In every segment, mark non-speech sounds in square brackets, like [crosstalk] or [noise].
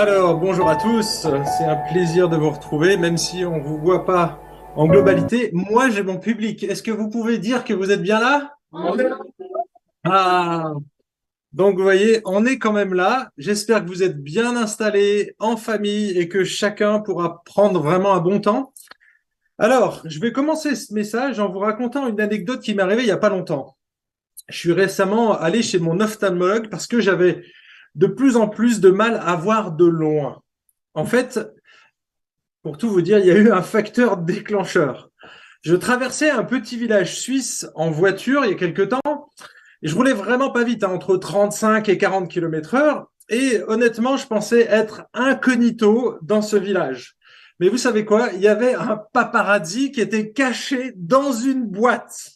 Alors, bonjour à tous, c'est un plaisir de vous retrouver, même si on ne vous voit pas en globalité. Moi, j'ai mon public. Est-ce que vous pouvez dire que vous êtes bien là? Ah Donc, vous voyez, on est quand même là. J'espère que vous êtes bien installés en famille et que chacun pourra prendre vraiment un bon temps. Alors, je vais commencer ce message en vous racontant une anecdote qui m'est arrivée il n'y a pas longtemps. Je suis récemment allé chez mon ophtalmologue parce que j'avais de plus en plus de mal à voir de loin. En fait, pour tout vous dire, il y a eu un facteur déclencheur. Je traversais un petit village suisse en voiture il y a quelque temps et je roulais vraiment pas vite, hein, entre 35 et 40 km heure. Et honnêtement, je pensais être incognito dans ce village. Mais vous savez quoi? Il y avait un paparazzi qui était caché dans une boîte.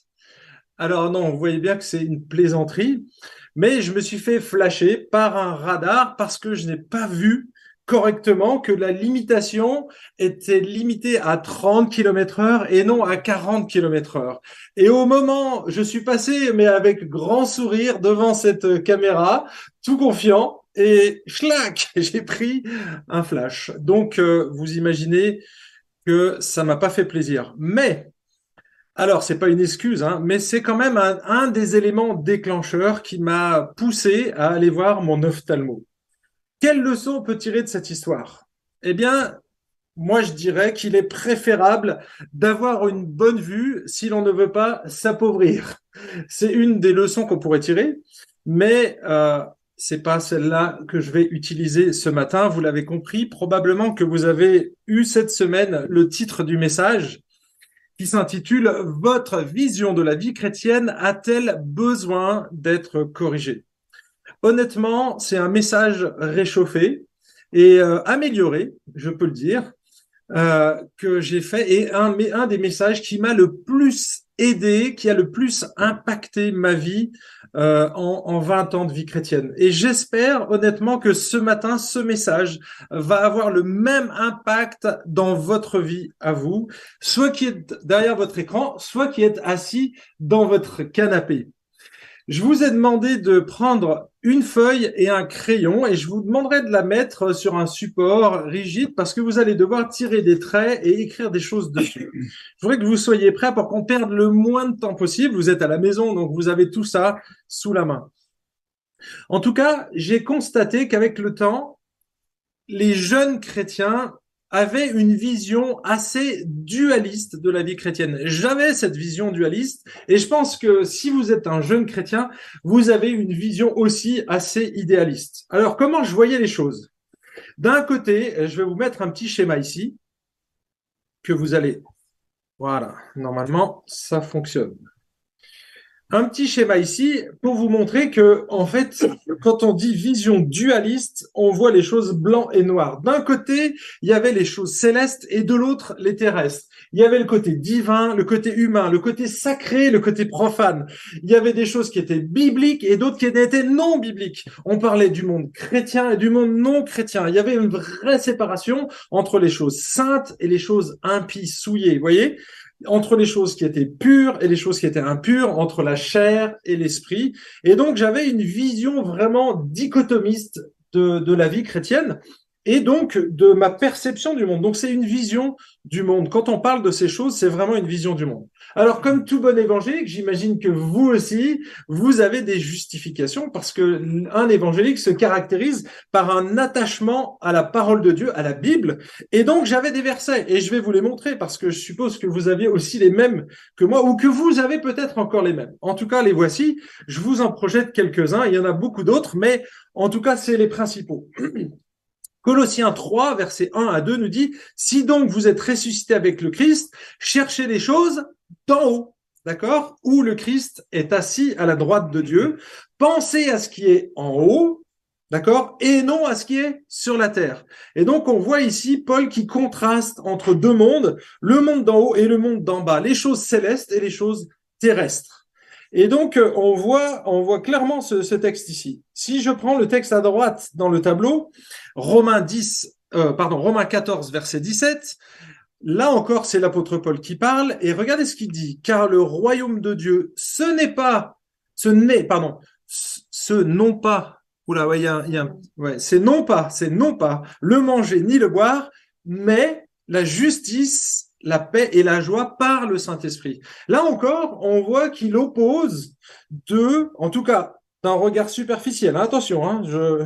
Alors non, vous voyez bien que c'est une plaisanterie, mais je me suis fait flasher par un radar parce que je n'ai pas vu correctement que la limitation était limitée à 30 km heure et non à 40 km heure. Et au moment, je suis passé, mais avec grand sourire devant cette caméra, tout confiant, et schlac, [laughs] j'ai pris un flash. Donc, euh, vous imaginez que ça m'a pas fait plaisir. Mais alors, c'est pas une excuse, hein, mais c'est quand même un, des éléments déclencheurs qui m'a poussé à aller voir mon ophtalmo. Quelle leçon on peut tirer de cette histoire? Eh bien, moi, je dirais qu'il est préférable d'avoir une bonne vue si l'on ne veut pas s'appauvrir. C'est une des leçons qu'on pourrait tirer, mais euh, c'est pas celle-là que je vais utiliser ce matin. Vous l'avez compris, probablement que vous avez eu cette semaine le titre du message qui s'intitule Votre vision de la vie chrétienne a-t-elle besoin d'être corrigée? Honnêtement, c'est un message réchauffé et euh, amélioré, je peux le dire, euh, que j'ai fait et un, un des messages qui m'a le plus aidé, qui a le plus impacté ma vie euh, en, en 20 ans de vie chrétienne. Et j'espère honnêtement que ce matin, ce message va avoir le même impact dans votre vie à vous, soit qui est derrière votre écran, soit qui est assis dans votre canapé. Je vous ai demandé de prendre une feuille et un crayon et je vous demanderai de la mettre sur un support rigide parce que vous allez devoir tirer des traits et écrire des choses dessus. Je voudrais que vous soyez prêts pour qu'on perde le moins de temps possible. Vous êtes à la maison, donc vous avez tout ça sous la main. En tout cas, j'ai constaté qu'avec le temps, les jeunes chrétiens avait une vision assez dualiste de la vie chrétienne. J'avais cette vision dualiste et je pense que si vous êtes un jeune chrétien, vous avez une vision aussi assez idéaliste. Alors comment je voyais les choses? D'un côté, je vais vous mettre un petit schéma ici que vous allez... Voilà, normalement, ça fonctionne un petit schéma ici pour vous montrer que, en fait, quand on dit vision dualiste, on voit les choses blanc et noir. D'un côté, il y avait les choses célestes et de l'autre, les terrestres. Il y avait le côté divin, le côté humain, le côté sacré, le côté profane. Il y avait des choses qui étaient bibliques et d'autres qui étaient non bibliques. On parlait du monde chrétien et du monde non chrétien. Il y avait une vraie séparation entre les choses saintes et les choses impies, souillées. Voyez? Entre les choses qui étaient pures et les choses qui étaient impures, entre la chair et l'esprit. Et donc j'avais une vision vraiment dichotomiste de, la vie chrétienne et donc de ma perception du monde. Donc c'est une vision du monde. Quand on parle de ces choses, c'est vraiment une vision du monde. Alors comme tout bon évangélique, j'imagine que vous aussi, vous avez des justifications parce que un évangélique se caractérise par un attachement à la parole de Dieu, à la Bible. Et donc j'avais des versets et je vais vous les montrer parce que je suppose que vous aviez aussi les mêmes que moi ou que vous avez peut-être encore les mêmes. En tout cas, les voici. Je vous en projette quelques-uns. Il y en a beaucoup d'autres, mais en tout cas, c'est les principaux. [clears throat] Colossiens 3, versets 1 à 2 nous dit, si donc vous êtes ressuscité avec le Christ, cherchez les choses d'en haut, d'accord Où le Christ est assis à la droite de Dieu. Pensez à ce qui est en haut, d'accord Et non à ce qui est sur la terre. Et donc on voit ici Paul qui contraste entre deux mondes, le monde d'en haut et le monde d'en bas, les choses célestes et les choses terrestres. Et donc, euh, on voit, on voit clairement ce, texte ici. Si je prends le texte à droite dans le tableau, Romains 10, euh, pardon, Romains 14, verset 17, là encore, c'est l'apôtre Paul qui parle, et regardez ce qu'il dit. Car le royaume de Dieu, ce n'est pas, ce n'est, pardon, ce non pas Oula, ouais, il y a, y a ouais, c'est non pas, c'est non pas le manger ni le boire, mais la justice, la paix et la joie par le Saint-Esprit. Là encore, on voit qu'il oppose deux, en tout cas, d'un regard superficiel. Attention, hein, je,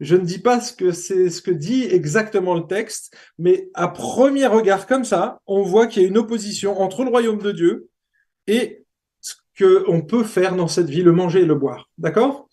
je ne dis pas ce que c'est ce que dit exactement le texte, mais à premier regard comme ça, on voit qu'il y a une opposition entre le royaume de Dieu et ce qu'on peut faire dans cette vie, le manger et le boire. D'accord?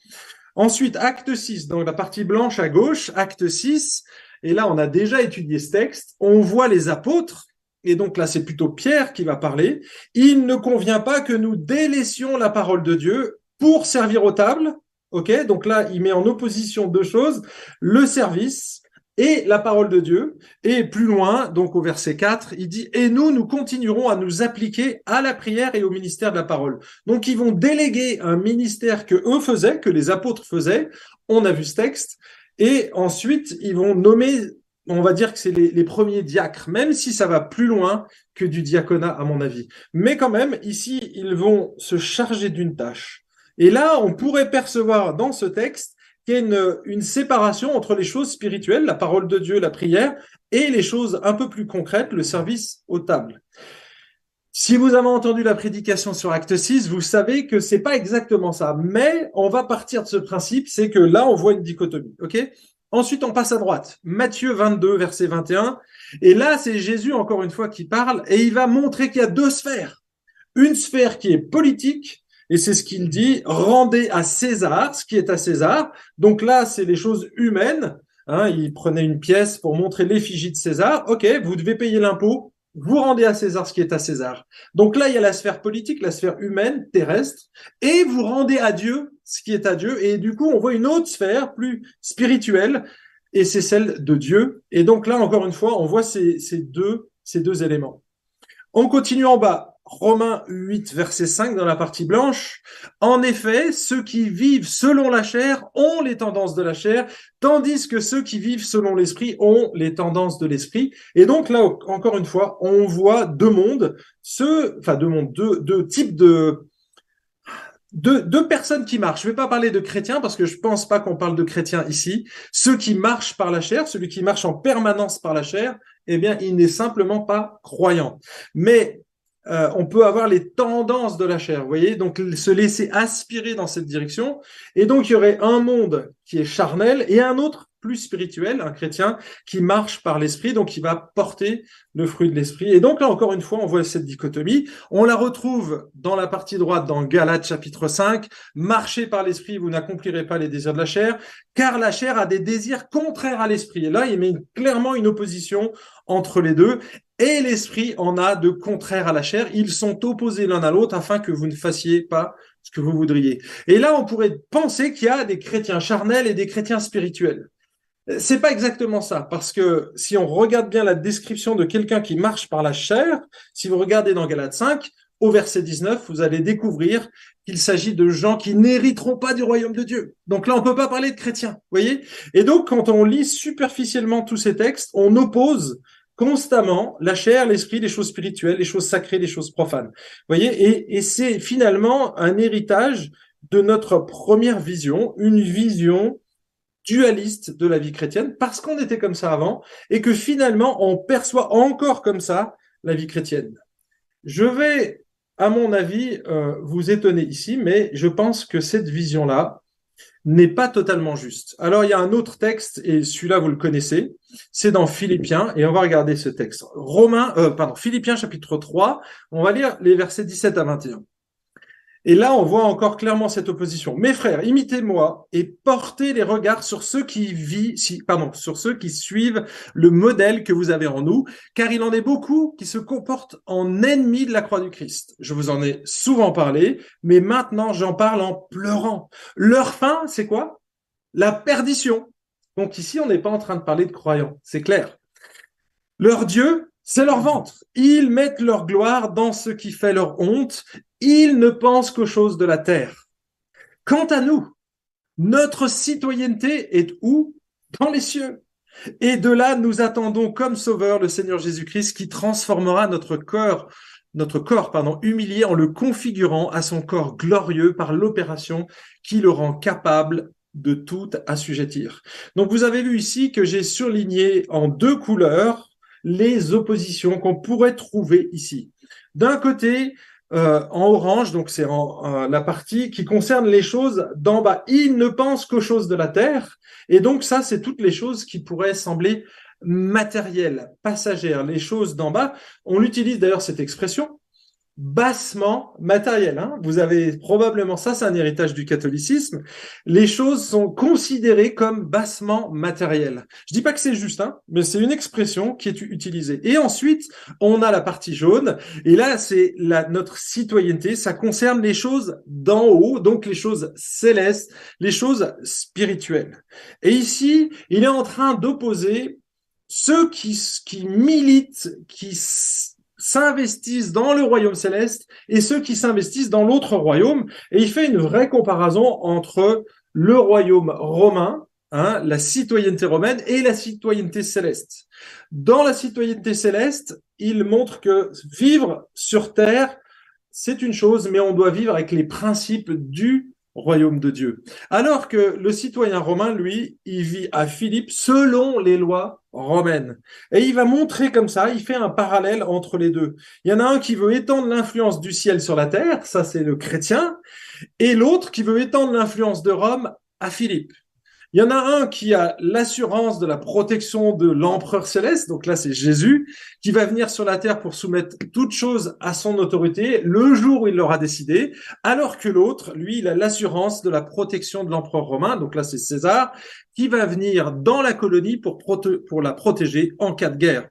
Ensuite, acte 6, donc la partie blanche à gauche, acte 6, et là on a déjà étudié ce texte, on voit les apôtres, et donc là c'est plutôt Pierre qui va parler, il ne convient pas que nous délaissions la parole de Dieu pour servir aux tables, ok Donc là il met en opposition deux choses, le service et la parole de Dieu. Et plus loin, donc au verset 4, il dit, et nous, nous continuerons à nous appliquer à la prière et au ministère de la parole. Donc ils vont déléguer un ministère que eux faisaient, que les apôtres faisaient. On a vu ce texte. Et ensuite, ils vont nommer, on va dire que c'est les, premiers diacres, même si ça va plus loin que du diaconat, à mon avis. Mais quand même, ici, ils vont se charger d'une tâche. Et là, on pourrait percevoir dans ce texte qu'il y a une, une, séparation entre les choses spirituelles, la parole de Dieu, la prière, et les choses un peu plus concrètes, le service aux tables. Si vous avez entendu la prédication sur Acte 6, vous savez que c'est pas exactement ça. Mais on va partir de ce principe, c'est que là, on voit une dichotomie. OK? Ensuite, on passe à droite. Matthieu 22, verset 21. Et là, c'est Jésus, encore une fois, qui parle, et il va montrer qu'il y a deux sphères. Une sphère qui est politique et c'est ce qu'il dit, rendez à César ce qui est à César. Donc là, c'est les choses humaines. Hein, il prenait une pièce pour montrer l'effigie de César. OK, vous devez payer l'impôt. Vous rendez à César ce qui est à César. Donc là, il y a la sphère politique, la sphère humaine, terrestre, et vous rendez à Dieu ce qui est à Dieu. Et du coup, on voit une autre sphère plus spirituelle, et c'est celle de Dieu. Et donc là, encore une fois, on voit ces, deux, ces deux éléments. On continue en bas. Romains 8, verset 5 dans la partie blanche. En effet, ceux qui vivent selon la chair ont les tendances de la chair, tandis que ceux qui vivent selon l'esprit ont les tendances de l'esprit. Et donc là, encore une fois, on voit deux mondes, ceux, enfin deux mondes, deux types de, deux, personnes qui marchent. Je vais pas parler de chrétiens parce que je pense pas qu'on parle de chrétiens ici. Ceux qui marchent par la chair, celui qui marche en permanence par la chair, eh bien, il n'est simplement pas croyant. Mais euh, on peut avoir les tendances de la chair, vous voyez, donc se laisser aspirer dans cette direction. Et donc il y aurait un monde qui est charnel et un autre plus spirituel, un chrétien qui marche par l'esprit, donc qui va porter le fruit de l'esprit. Et donc là encore une fois, on voit cette dichotomie. On la retrouve dans la partie droite dans Galates chapitre 5. Marchez par l'esprit, vous n'accomplirez pas les désirs de la chair, car la chair a des désirs contraires à l'esprit. Et là, il met clairement une opposition entre les deux et l'esprit en a de contraire à la chair. Ils sont opposés l'un à l'autre afin que vous ne fassiez pas ce que vous voudriez. Et là, on pourrait penser qu'il y a des chrétiens charnels et des chrétiens spirituels. C'est pas exactement ça, parce que si on regarde bien la description de quelqu'un qui marche par la chair, si vous regardez dans Galates 5, au verset 19, vous allez découvrir qu'il s'agit de gens qui n'hériteront pas du royaume de Dieu. Donc là, on peut pas parler de chrétiens, voyez? Et donc, quand on lit superficiellement tous ces textes, on oppose constamment la chair, l'esprit, les choses spirituelles, les choses sacrées, les choses profanes. voyez? Et c'est finalement un héritage de notre première vision, une vision dualiste de la vie chrétienne, parce qu'on était comme ça avant, et que finalement on perçoit encore comme ça la vie chrétienne. Je vais, à mon avis, euh, vous étonner ici, mais je pense que cette vision-là, n'est pas totalement juste. Alors il y a un autre texte, et celui-là vous le connaissez, c'est dans Philippiens, et on va regarder ce texte. Romains, euh, pardon, Philippiens chapitre 3, on va lire les versets 17 à 21. Et là, on voit encore clairement cette opposition. Mes frères, imitez-moi et portez les regards sur ceux qui suivent le modèle que vous avez en nous, car il en est beaucoup qui se comportent en ennemis de la croix du Christ. Je vous en ai souvent parlé, mais maintenant j'en parle en pleurant. Leur fin, c'est quoi? La perdition. Donc ici, on n'est pas en train de parler de croyants, c'est clair. Leur Dieu, c'est leur ventre. Ils mettent leur gloire dans ce qui fait leur honte. Ils ne pensent qu'aux choses de la terre. Quant à nous, notre citoyenneté est où? Dans les cieux. Et de là, nous attendons comme sauveur le Seigneur Jésus-Christ qui transformera notre corps, notre corps, pardon, humilié en le configurant à son corps glorieux par l'opération qui le rend capable de tout assujettir. Donc vous avez vu ici que j'ai surligné en deux couleurs les oppositions qu'on pourrait trouver ici. D'un côté, euh, en orange, donc c'est en, la partie qui concerne les choses d'en bas. Il ne pense qu'aux choses de la terre, et donc ça, c'est toutes les choses qui pourraient sembler matérielles, passagères, les choses d'en bas. On utilise d'ailleurs cette expression bassement matériel. Hein. Vous avez probablement ça, c'est un héritage du catholicisme. Les choses sont considérées comme bassement matérielles. Je dis pas que c'est juste, hein, mais c'est une expression qui est utilisée. Et ensuite, on a la partie jaune. Et là, c'est la, notre citoyenneté. Ça concerne les choses d'en haut, donc les choses célestes, les choses spirituelles. Et ici, il est en train d'opposer ceux qui, qui militent, qui s'investissent dans le royaume céleste et ceux qui s'investissent dans l'autre royaume. Et il fait une vraie comparaison entre le royaume romain, hein, la citoyenneté romaine, et la citoyenneté céleste. Dans la citoyenneté céleste, il montre que vivre sur terre, c'est une chose, mais on doit vivre avec les principes du royaume de Dieu. Alors que le citoyen romain, lui, il vit à Philippe selon les lois romaines. Et il va montrer comme ça, il fait un parallèle entre les deux. Il y en a un qui veut étendre l'influence du ciel sur la terre, ça c'est le chrétien, et l'autre qui veut étendre l'influence de Rome à Philippe. Il y en a un qui a l'assurance de la protection de l'empereur céleste, donc là c'est Jésus, qui va venir sur la terre pour soumettre toute chose à son autorité le jour où il l'aura décidé, alors que l'autre, lui, il a l'assurance de la protection de l'empereur romain, donc là c'est César, qui va venir dans la colonie pour, pour la protéger en cas de guerre.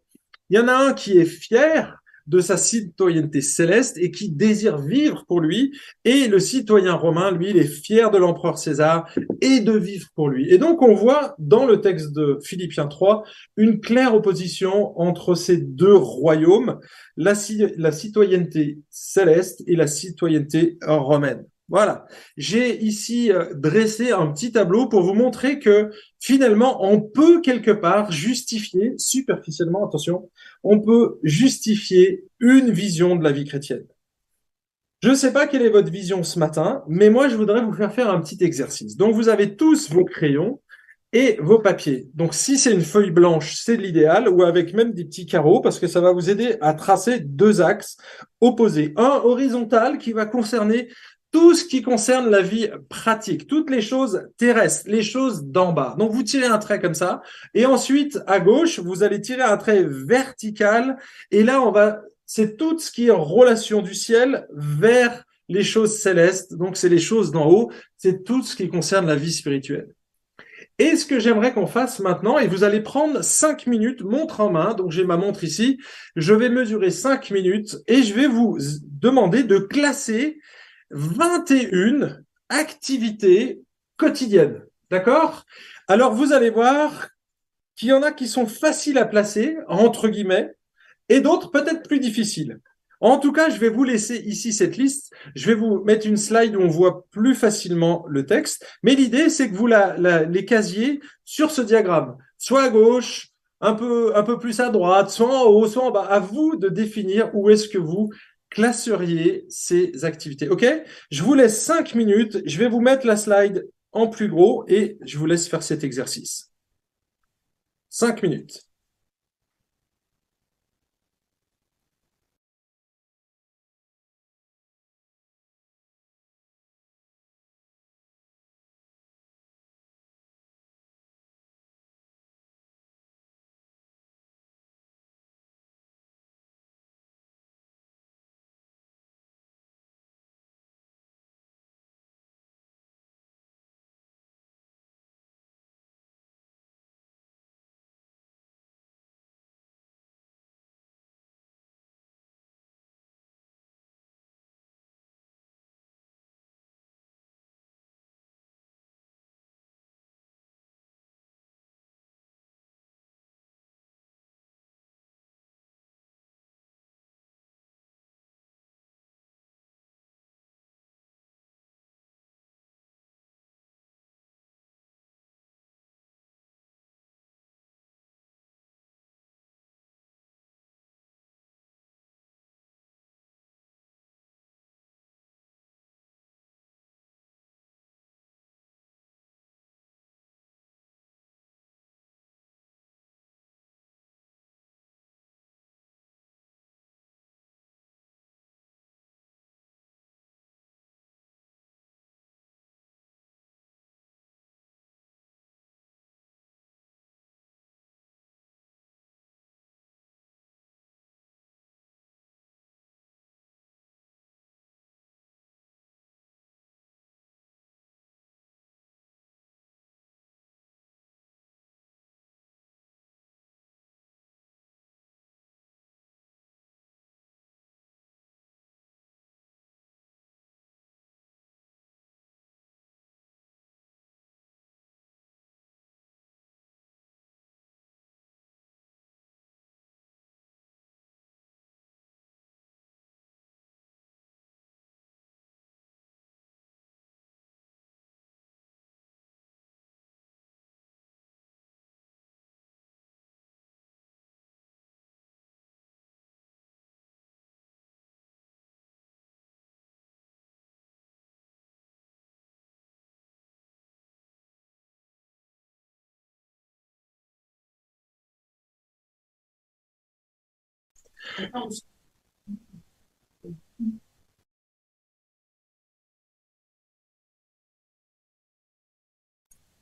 Il y en a un qui est fier de sa citoyenneté céleste et qui désire vivre pour lui. Et le citoyen romain, lui, il est fier de l'empereur César et de vivre pour lui. Et donc, on voit dans le texte de Philippiens 3 une claire opposition entre ces deux royaumes, la, la citoyenneté céleste et la citoyenneté romaine. Voilà. J'ai ici euh, dressé un petit tableau pour vous montrer que finalement, on peut quelque part justifier, superficiellement, attention, on peut justifier une vision de la vie chrétienne. Je ne sais pas quelle est votre vision ce matin, mais moi, je voudrais vous faire faire un petit exercice. Donc, vous avez tous vos crayons et vos papiers. Donc, si c'est une feuille blanche, c'est l'idéal, ou avec même des petits carreaux, parce que ça va vous aider à tracer deux axes opposés. Un horizontal qui va concerner tout ce qui concerne la vie pratique, toutes les choses terrestres, les choses d'en bas. Donc vous tirez un trait comme ça, et ensuite à gauche vous allez tirer un trait vertical, et là on va, c'est tout ce qui est en relation du ciel vers les choses célestes. Donc c'est les choses d'en haut, c'est tout ce qui concerne la vie spirituelle. Et ce que j'aimerais qu'on fasse maintenant, et vous allez prendre cinq minutes, montre en main, donc j'ai ma montre ici, je vais mesurer cinq minutes et je vais vous demander de classer 21 activités quotidiennes. D'accord? Alors, vous allez voir qu'il y en a qui sont faciles à placer, entre guillemets, et d'autres peut-être plus difficiles. En tout cas, je vais vous laisser ici cette liste. Je vais vous mettre une slide où on voit plus facilement le texte. Mais l'idée, c'est que vous les casiez sur ce diagramme, soit à gauche, un peu, un peu plus à droite, soit en haut, soit en bas. À vous de définir où est-ce que vous classeriez ces activités. OK? Je vous laisse cinq minutes. Je vais vous mettre la slide en plus gros et je vous laisse faire cet exercice. Cinq minutes.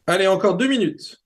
Allez, encore deux minutes.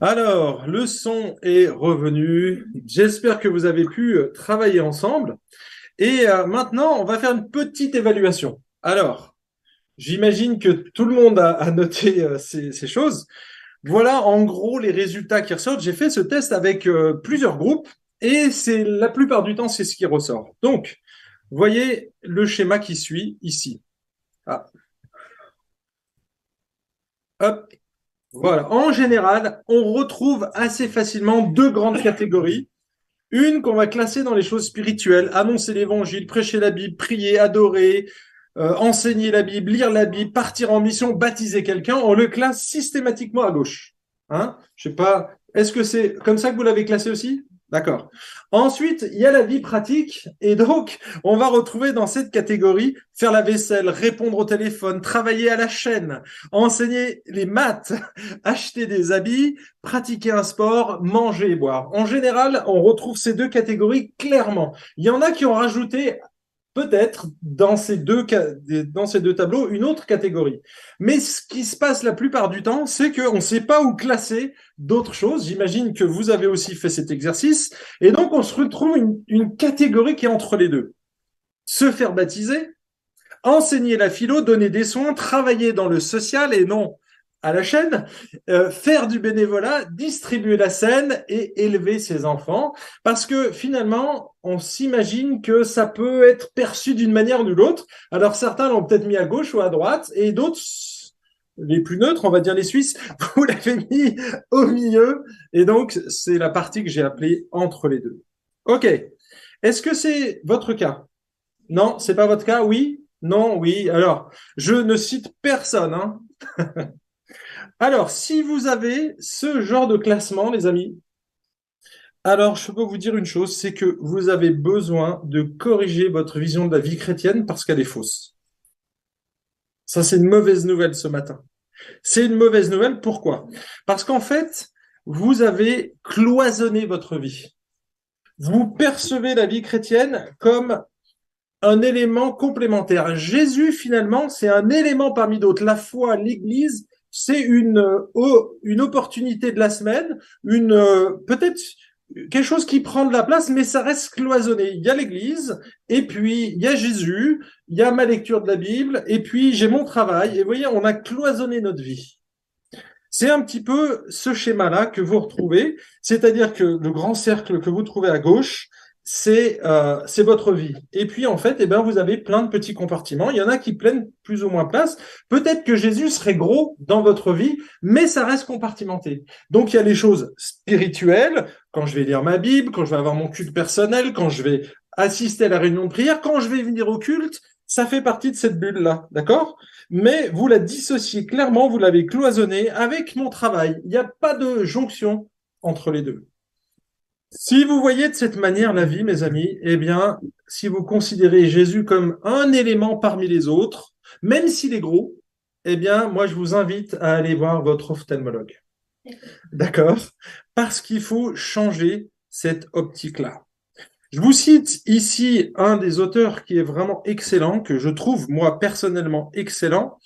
Alors, le son est revenu. J'espère que vous avez pu euh, travailler ensemble. Et euh, maintenant, on va faire une petite évaluation. Alors, j'imagine que tout le monde a, noté euh, ces, choses. Voilà en gros les résultats qui ressortent. J'ai fait ce test avec plusieurs groupes et c'est la plupart du temps, c'est ce qui ressort. Donc, voyez le schéma qui suit ici. Ah. Hop, voilà. En général, on retrouve assez facilement deux grandes catégories. Une qu'on va classer dans les choses spirituelles, annoncer l'évangile, prêcher la Bible, prier, adorer, euh, enseigner la Bible, lire la Bible, partir en mission, baptiser quelqu'un. On le classe systématiquement à gauche. Hein Je sais pas. Est-ce que c'est comme ça que vous l'avez classé aussi? D'accord. Ensuite, il y a la vie pratique. Et donc, on va retrouver dans cette catégorie faire la vaisselle, répondre au téléphone, travailler à la chaîne, enseigner les maths, [laughs] acheter des habits, pratiquer un sport, manger et boire. En général, on retrouve ces deux catégories clairement. Il y en a qui ont rajouté peut-être dans ces deux dans ces deux tableaux une autre catégorie. Mais ce qui se passe la plupart du temps, c'est qu'on ne sait pas où classer d'autres choses. J'imagine que vous avez aussi fait cet exercice, et donc on se retrouve une, une catégorie qui est entre les deux. Se faire baptiser, enseigner la philo, donner des soins, travailler dans le social et non la chaîne, euh, faire du bénévolat, distribuer la scène et élever ses enfants, parce que finalement, on s'imagine que ça peut être perçu d'une manière ou d'une autre. Alors certains l'ont peut-être mis à gauche ou à droite, et d'autres, les plus neutres, on va dire les Suisses, [laughs] vous l'avez mis au milieu, et donc c'est la partie que j'ai appelée entre les deux. Ok. Est-ce que c'est votre cas? Non, c'est pas votre cas? Oui? Non Oui. Alors, je ne cite personne. Hein [laughs] Alors, si vous avez ce genre de classement, les amis, alors je peux vous dire une chose, c'est que vous avez besoin de corriger votre vision de la vie chrétienne parce qu'elle est fausse. Ça, c'est une mauvaise nouvelle ce matin. C'est une mauvaise nouvelle, pourquoi? Parce qu'en fait, vous avez cloisonné votre vie. Vous percevez la vie chrétienne comme un élément complémentaire. Jésus, finalement, c'est un élément parmi d'autres. La foi, l'Église, c'est une, euh, une opportunité de la semaine, une euh, peut-être quelque chose qui prend de la place, mais ça reste cloisonné. Il y a l'Église, et puis il y a Jésus, il y a ma lecture de la Bible, et puis j'ai mon travail. Et vous voyez, on a cloisonné notre vie. C'est un petit peu ce schéma-là que vous retrouvez, c'est-à-dire que le grand cercle que vous trouvez à gauche, c'est euh, c'est votre vie. Et puis en fait, eh ben vous avez plein de petits compartiments. Il y en a qui prennent plus ou moins place. Peut-être que Jésus serait gros dans votre vie, mais ça reste compartimenté. Donc il y a les choses spirituelles. Quand je vais lire ma Bible, quand je vais avoir mon culte personnel, quand je vais assister à la réunion de prière, quand je vais venir au culte, ça fait partie de cette bulle-là, d'accord? Mais vous la dissociez clairement, vous l'avez cloisonnée avec mon travail. Il n'y a pas de jonction entre les deux. Si vous voyez de cette manière la vie, mes amis, eh bien, si vous considérez Jésus comme un élément parmi les autres, même s'il est gros, eh bien, moi, je vous invite à aller voir votre ophtalmologue. D'accord Parce qu'il faut changer cette optique-là. Je vous cite ici un des auteurs qui est vraiment excellent, que je trouve moi personnellement excellent,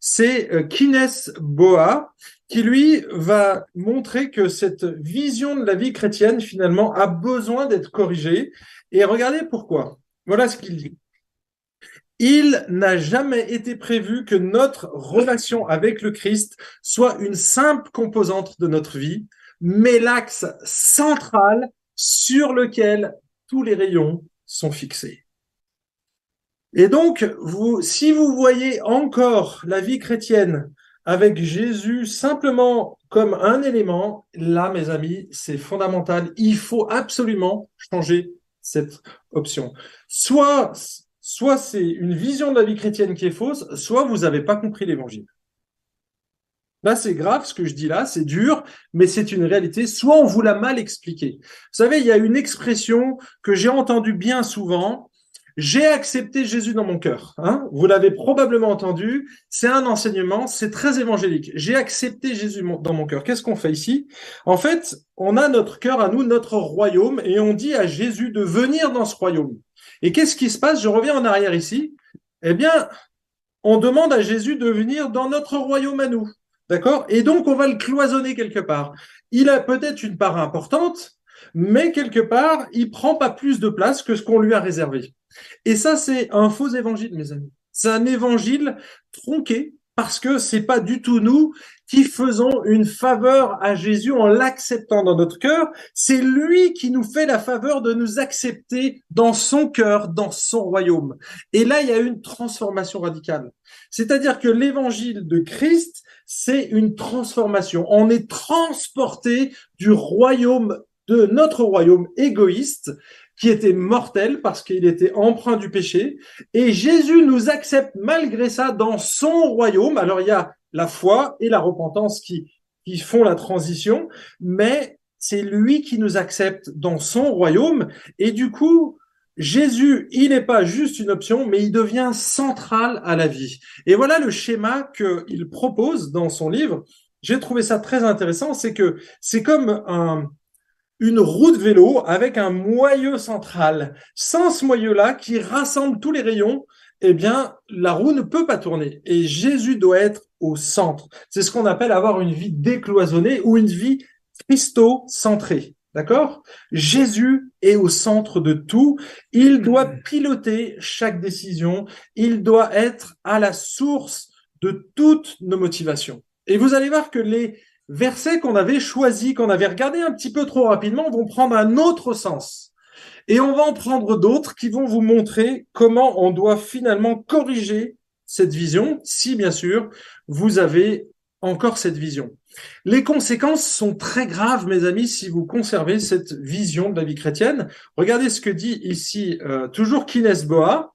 c'est euh, Kines Boa, qui lui va montrer que cette vision de la vie chrétienne finalement a besoin d'être corrigée. Et regardez pourquoi. Voilà ce qu'il dit. Il n'a jamais été prévu que notre relation avec le Christ soit une simple composante de notre vie, mais l'axe central sur lequel tous les rayons sont fixés. Et donc, si vous voyez encore la vie chrétienne avec Jésus simplement comme un élément, là, mes amis, c'est fondamental. Il faut absolument changer cette option. Soit, soit c'est une vision de la vie chrétienne qui est fausse, soit vous n'avez pas compris l'évangile. Là, c'est grave ce que je dis là, c'est dur, mais c'est une réalité. Soit on vous l'a mal expliqué. Vous savez, il y a une expression que j'ai entendue bien souvent. J'ai accepté Jésus dans mon cœur. Hein vous l'avez probablement entendu. C'est un enseignement, c'est très évangélique. J'ai accepté Jésus dans mon cœur. Qu'est-ce qu'on fait ici? En fait, on a notre cœur à nous, notre royaume, et on dit à Jésus de venir dans ce royaume. Et qu'est-ce qui se passe? Je reviens en arrière ici. Eh bien, on demande à Jésus de venir dans notre royaume à nous. D'accord? Et donc, on va le cloisonner quelque part. Il a peut-être une part importante, mais quelque part, il prend pas plus de place que ce qu'on lui a réservé. Et ça, c'est un faux évangile, mes amis. C'est un évangile tronqué parce que c'est pas du tout nous qui faisons une faveur à Jésus en l'acceptant dans notre cœur. C'est lui qui nous fait la faveur de nous accepter dans son cœur, dans son royaume. Et là, il y a une transformation radicale. C'est-à-dire que l'évangile de Christ, c'est une transformation. On est transporté du royaume, de notre royaume égoïste, qui était mortel parce qu'il était empreint du péché. Et Jésus nous accepte malgré ça dans son royaume. Alors il y a la foi et la repentance qui, qui font la transition, mais c'est lui qui nous accepte dans son royaume. Et du coup, Jésus, il n'est pas juste une option, mais il devient central à la vie. Et voilà le schéma qu'il propose dans son livre. J'ai trouvé ça très intéressant, c'est que c'est comme un, une roue de vélo avec un moyeu central. Sans ce moyeu-là qui rassemble tous les rayons, eh bien, la roue ne peut pas tourner. Et Jésus doit être au centre. C'est ce qu'on appelle avoir une vie décloisonnée ou une vie Christo-centrée. D'accord? Jésus est au centre de tout. Il doit piloter chaque décision. Il doit être à la source de toutes nos motivations. Et vous allez voir que les versets qu'on avait choisis, qu'on avait regardés un petit peu trop rapidement, vont prendre un autre sens. Et on va en prendre d'autres qui vont vous montrer comment on doit finalement corriger cette vision, si bien sûr vous avez encore cette vision. Les conséquences sont très graves, mes amis, si vous conservez cette vision de la vie chrétienne. Regardez ce que dit ici euh, toujours Kines Boa.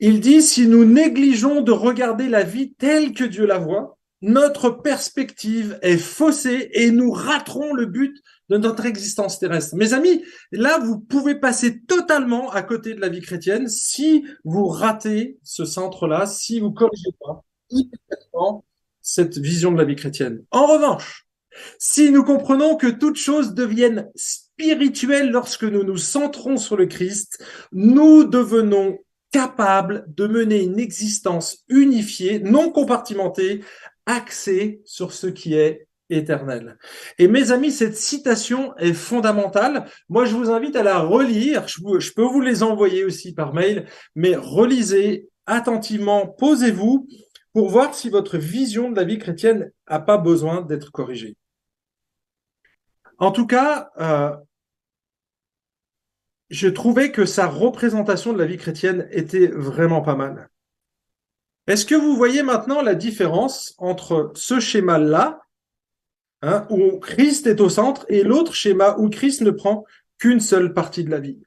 Il dit, si nous négligeons de regarder la vie telle que Dieu la voit, notre perspective est faussée et nous raterons le but de notre existence terrestre. Mes amis, là, vous pouvez passer totalement à côté de la vie chrétienne si vous ratez ce centre-là, si vous corrigez pas immédiatement cette vision de la vie chrétienne. En revanche, si nous comprenons que toutes choses deviennent spirituelles lorsque nous nous centrons sur le Christ, nous devenons capables de mener une existence unifiée, non compartimentée, axée sur ce qui est éternel. Et mes amis, cette citation est fondamentale. Moi, je vous invite à la relire. Je, peux vous les envoyer aussi par mail, mais relisez attentivement, posez-vous pour voir si votre vision de la vie chrétienne n'a pas besoin d'être corrigée. En tout cas, euh, je trouvais que sa représentation de la vie chrétienne était vraiment pas mal. Est-ce que vous voyez maintenant la différence entre ce schéma-là, hein, où Christ est au centre, et l'autre schéma où Christ ne prend qu'une seule partie de la vie?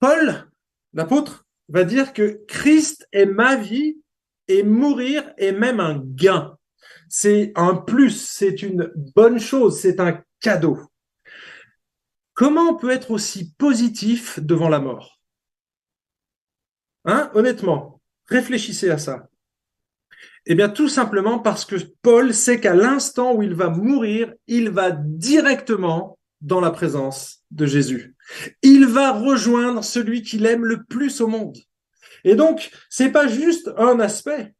Paul, l'apôtre, va dire que Christ est ma vie et mourir est même un gain. C'est un plus, c'est une bonne chose, c'est un cadeau. Comment on peut être aussi positif devant la mort? Hein Honnêtement, réfléchissez à ça. Eh bien, tout simplement parce que Paul sait qu'à l'instant où il va mourir, il va directement dans la présence de Jésus. Il va rejoindre celui qu'il aime le plus au monde. Et donc, c'est pas juste un aspect.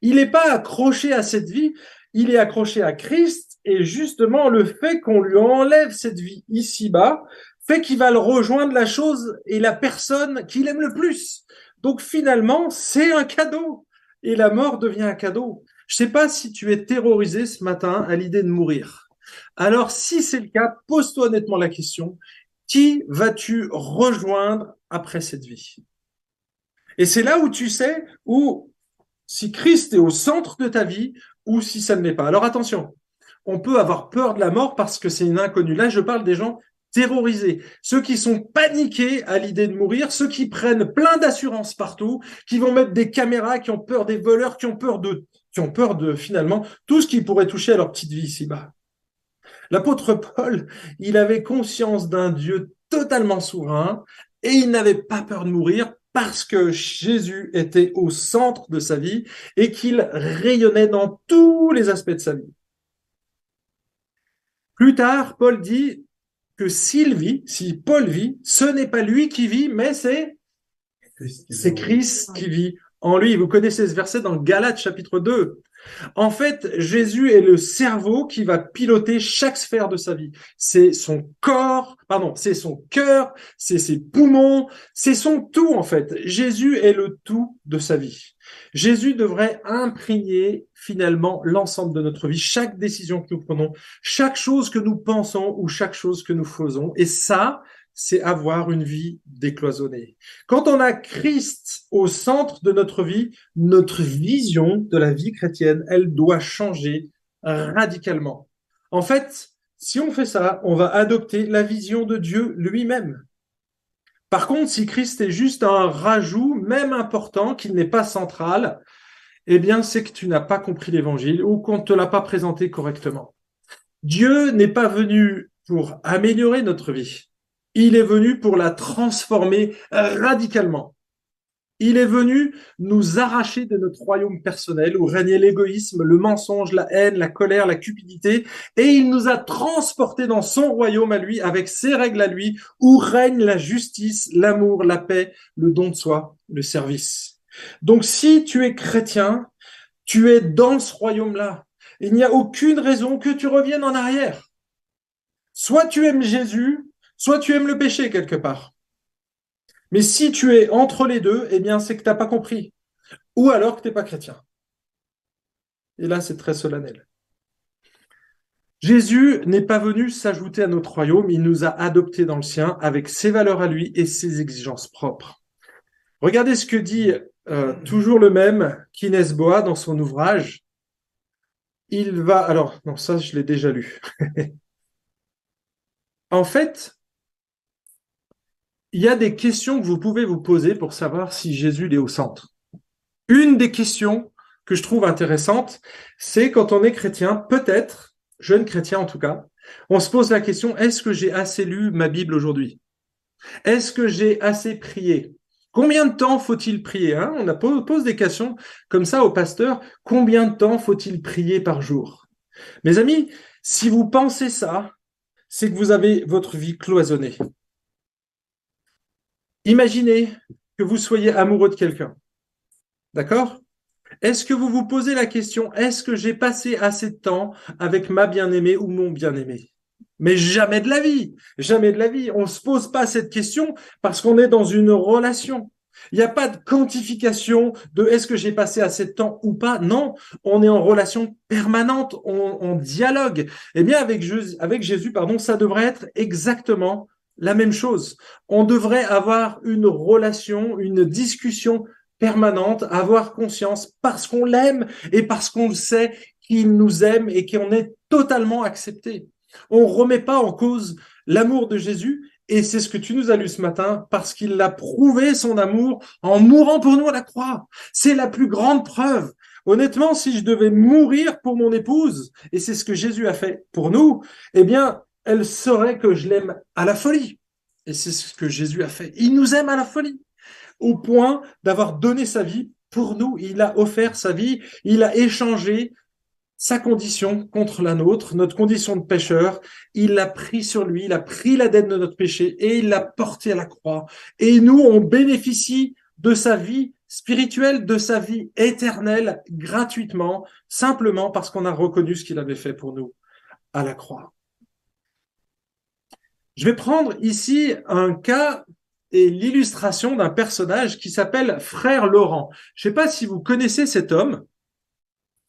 Il n'est pas accroché à cette vie, il est accroché à Christ et justement le fait qu'on lui enlève cette vie ici-bas fait qu'il va le rejoindre la chose et la personne qu'il aime le plus. Donc finalement, c'est un cadeau et la mort devient un cadeau. Je sais pas si tu es terrorisé ce matin à l'idée de mourir. Alors si c'est le cas, pose-toi honnêtement la question, qui vas-tu rejoindre après cette vie? Et c'est là où tu sais où si Christ est au centre de ta vie ou si ça ne l'est pas. Alors attention, on peut avoir peur de la mort parce que c'est une inconnue. Là, je parle des gens terrorisés, ceux qui sont paniqués à l'idée de mourir, ceux qui prennent plein d'assurances partout, qui vont mettre des caméras, qui ont peur des voleurs, qui ont peur de, qui ont peur de finalement tout ce qui pourrait toucher à leur petite vie ici-bas. L'apôtre Paul, il avait conscience d'un Dieu totalement souverain et il n'avait pas peur de mourir parce que Jésus était au centre de sa vie et qu'il rayonnait dans tous les aspects de sa vie. Plus tard, Paul dit que s'il vit, si Paul vit, ce n'est pas lui qui vit, mais c'est c'est Christ qui vit en lui. Vous connaissez ce verset dans Galates chapitre 2. En fait, Jésus est le cerveau qui va piloter chaque sphère de sa vie. C'est son corps, pardon, c'est son cœur, c'est ses poumons, c'est son tout en fait. Jésus est le tout de sa vie. Jésus devrait imprégner finalement l'ensemble de notre vie, chaque décision que nous prenons, chaque chose que nous pensons ou chaque chose que nous faisons. Et ça, c'est avoir une vie décloisonnée. Quand on a Christ au centre de notre vie, notre vision de la vie chrétienne, elle doit changer radicalement. En fait, si on fait ça, on va adopter la vision de Dieu lui-même. Par contre, si Christ est juste un rajout, même important, qu'il n'est pas central, eh bien, c'est que tu n'as pas compris l'évangile ou qu'on ne te l'a pas présenté correctement. Dieu n'est pas venu pour améliorer notre vie. Il est venu pour la transformer radicalement. Il est venu nous arracher de notre royaume personnel où régnait l'égoïsme, le mensonge, la haine, la colère, la cupidité, et il nous a transportés dans son royaume à lui, avec ses règles à lui, où règne la justice, l'amour, la paix, le don de soi, le service. Donc si tu es chrétien, tu es dans ce royaume-là. Il n'y a aucune raison que tu reviennes en arrière. Soit tu aimes Jésus, Soit tu aimes le péché quelque part. Mais si tu es entre les deux, eh bien, c'est que tu n'as pas compris. Ou alors que tu n'es pas chrétien. Et là, c'est très solennel. Jésus n'est pas venu s'ajouter à notre royaume, il nous a adoptés dans le sien avec ses valeurs à lui et ses exigences propres. Regardez ce que dit euh, toujours le même Kinesboa dans son ouvrage. Il va, alors, non, ça je l'ai déjà lu. [laughs] en fait, il y a des questions que vous pouvez vous poser pour savoir si Jésus est au centre. Une des questions que je trouve intéressante, c'est quand on est chrétien, peut-être, jeune chrétien en tout cas, on se pose la question, est-ce que j'ai assez lu ma Bible aujourd'hui? Est-ce que j'ai assez prié? Combien de temps faut-il prier hein? On pose des questions comme ça au pasteur. Combien de temps faut-il prier par jour? Mes amis, si vous pensez ça, c'est que vous avez votre vie cloisonnée. Imaginez que vous soyez amoureux de quelqu'un. D'accord? Est-ce que vous vous posez la question, est-ce que j'ai passé assez de temps avec ma bien-aimée ou mon bien-aimé? Mais jamais de la vie, jamais de la vie. On ne se pose pas cette question parce qu'on est dans une relation. Il n'y a pas de quantification de est-ce que j'ai passé assez de temps ou pas. Non, on est en relation permanente, on, dialogue. Eh bien, avec avec Jésus, pardon, ça devrait être exactement la même chose. On devrait avoir une relation, une discussion permanente, avoir conscience parce qu'on l'aime et parce qu'on sait qu'il nous aime et qu'on est totalement accepté. On remet pas en cause l'amour de Jésus et c'est ce que tu nous as lu ce matin parce qu'il a prouvé son amour en mourant pour nous à la croix. C'est la plus grande preuve. Honnêtement, si je devais mourir pour mon épouse, et c'est ce que Jésus a fait pour nous, eh bien, elle saurait que je l'aime à la folie. Et c'est ce que Jésus a fait. Il nous aime à la folie, au point d'avoir donné sa vie pour nous, il a offert sa vie, il a échangé sa condition contre la nôtre, notre condition de pécheur, il l'a pris sur lui, il a pris la dette de notre péché et il l'a porté à la croix. Et nous, on bénéficie de sa vie spirituelle, de sa vie éternelle, gratuitement, simplement parce qu'on a reconnu ce qu'il avait fait pour nous à la croix. Je vais prendre ici un cas et l'illustration d'un personnage qui s'appelle Frère Laurent. Je ne sais pas si vous connaissez cet homme.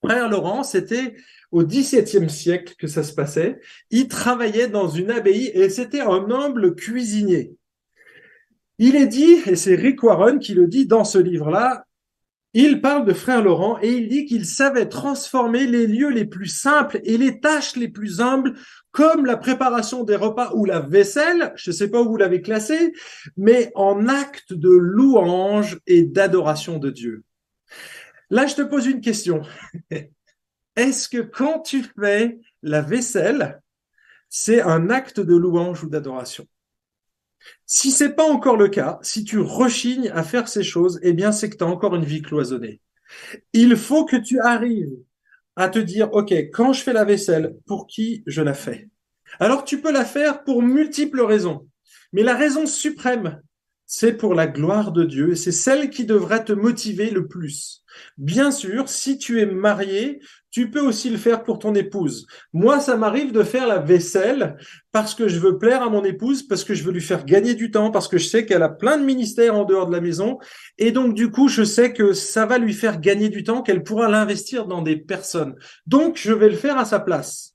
Frère Laurent, c'était au XVIIe siècle que ça se passait. Il travaillait dans une abbaye et c'était un humble cuisinier. Il est dit, et c'est Rick Warren qui le dit dans ce livre-là, il parle de frère Laurent et il dit qu'il savait transformer les lieux les plus simples et les tâches les plus humbles, comme la préparation des repas ou la vaisselle, je ne sais pas où vous l'avez classé, mais en acte de louange et d'adoration de Dieu. Là, je te pose une question. [laughs] Est-ce que quand tu fais la vaisselle, c'est un acte de louange ou d'adoration? Si c'est pas encore le cas, si tu rechignes à faire ces choses, eh bien, c'est que tu as encore une vie cloisonnée. Il faut que tu arrives à te dire, OK, quand je fais la vaisselle, pour qui je la fais? Alors, tu peux la faire pour multiples raisons. Mais la raison suprême, c'est pour la gloire de Dieu et c'est celle qui devrait te motiver le plus. Bien sûr, si tu es marié, tu peux aussi le faire pour ton épouse. Moi, ça m'arrive de faire la vaisselle parce que je veux plaire à mon épouse, parce que je veux lui faire gagner du temps, parce que je sais qu'elle a plein de ministères en dehors de la maison. Et donc, du coup, je sais que ça va lui faire gagner du temps, qu'elle pourra l'investir dans des personnes. Donc, je vais le faire à sa place.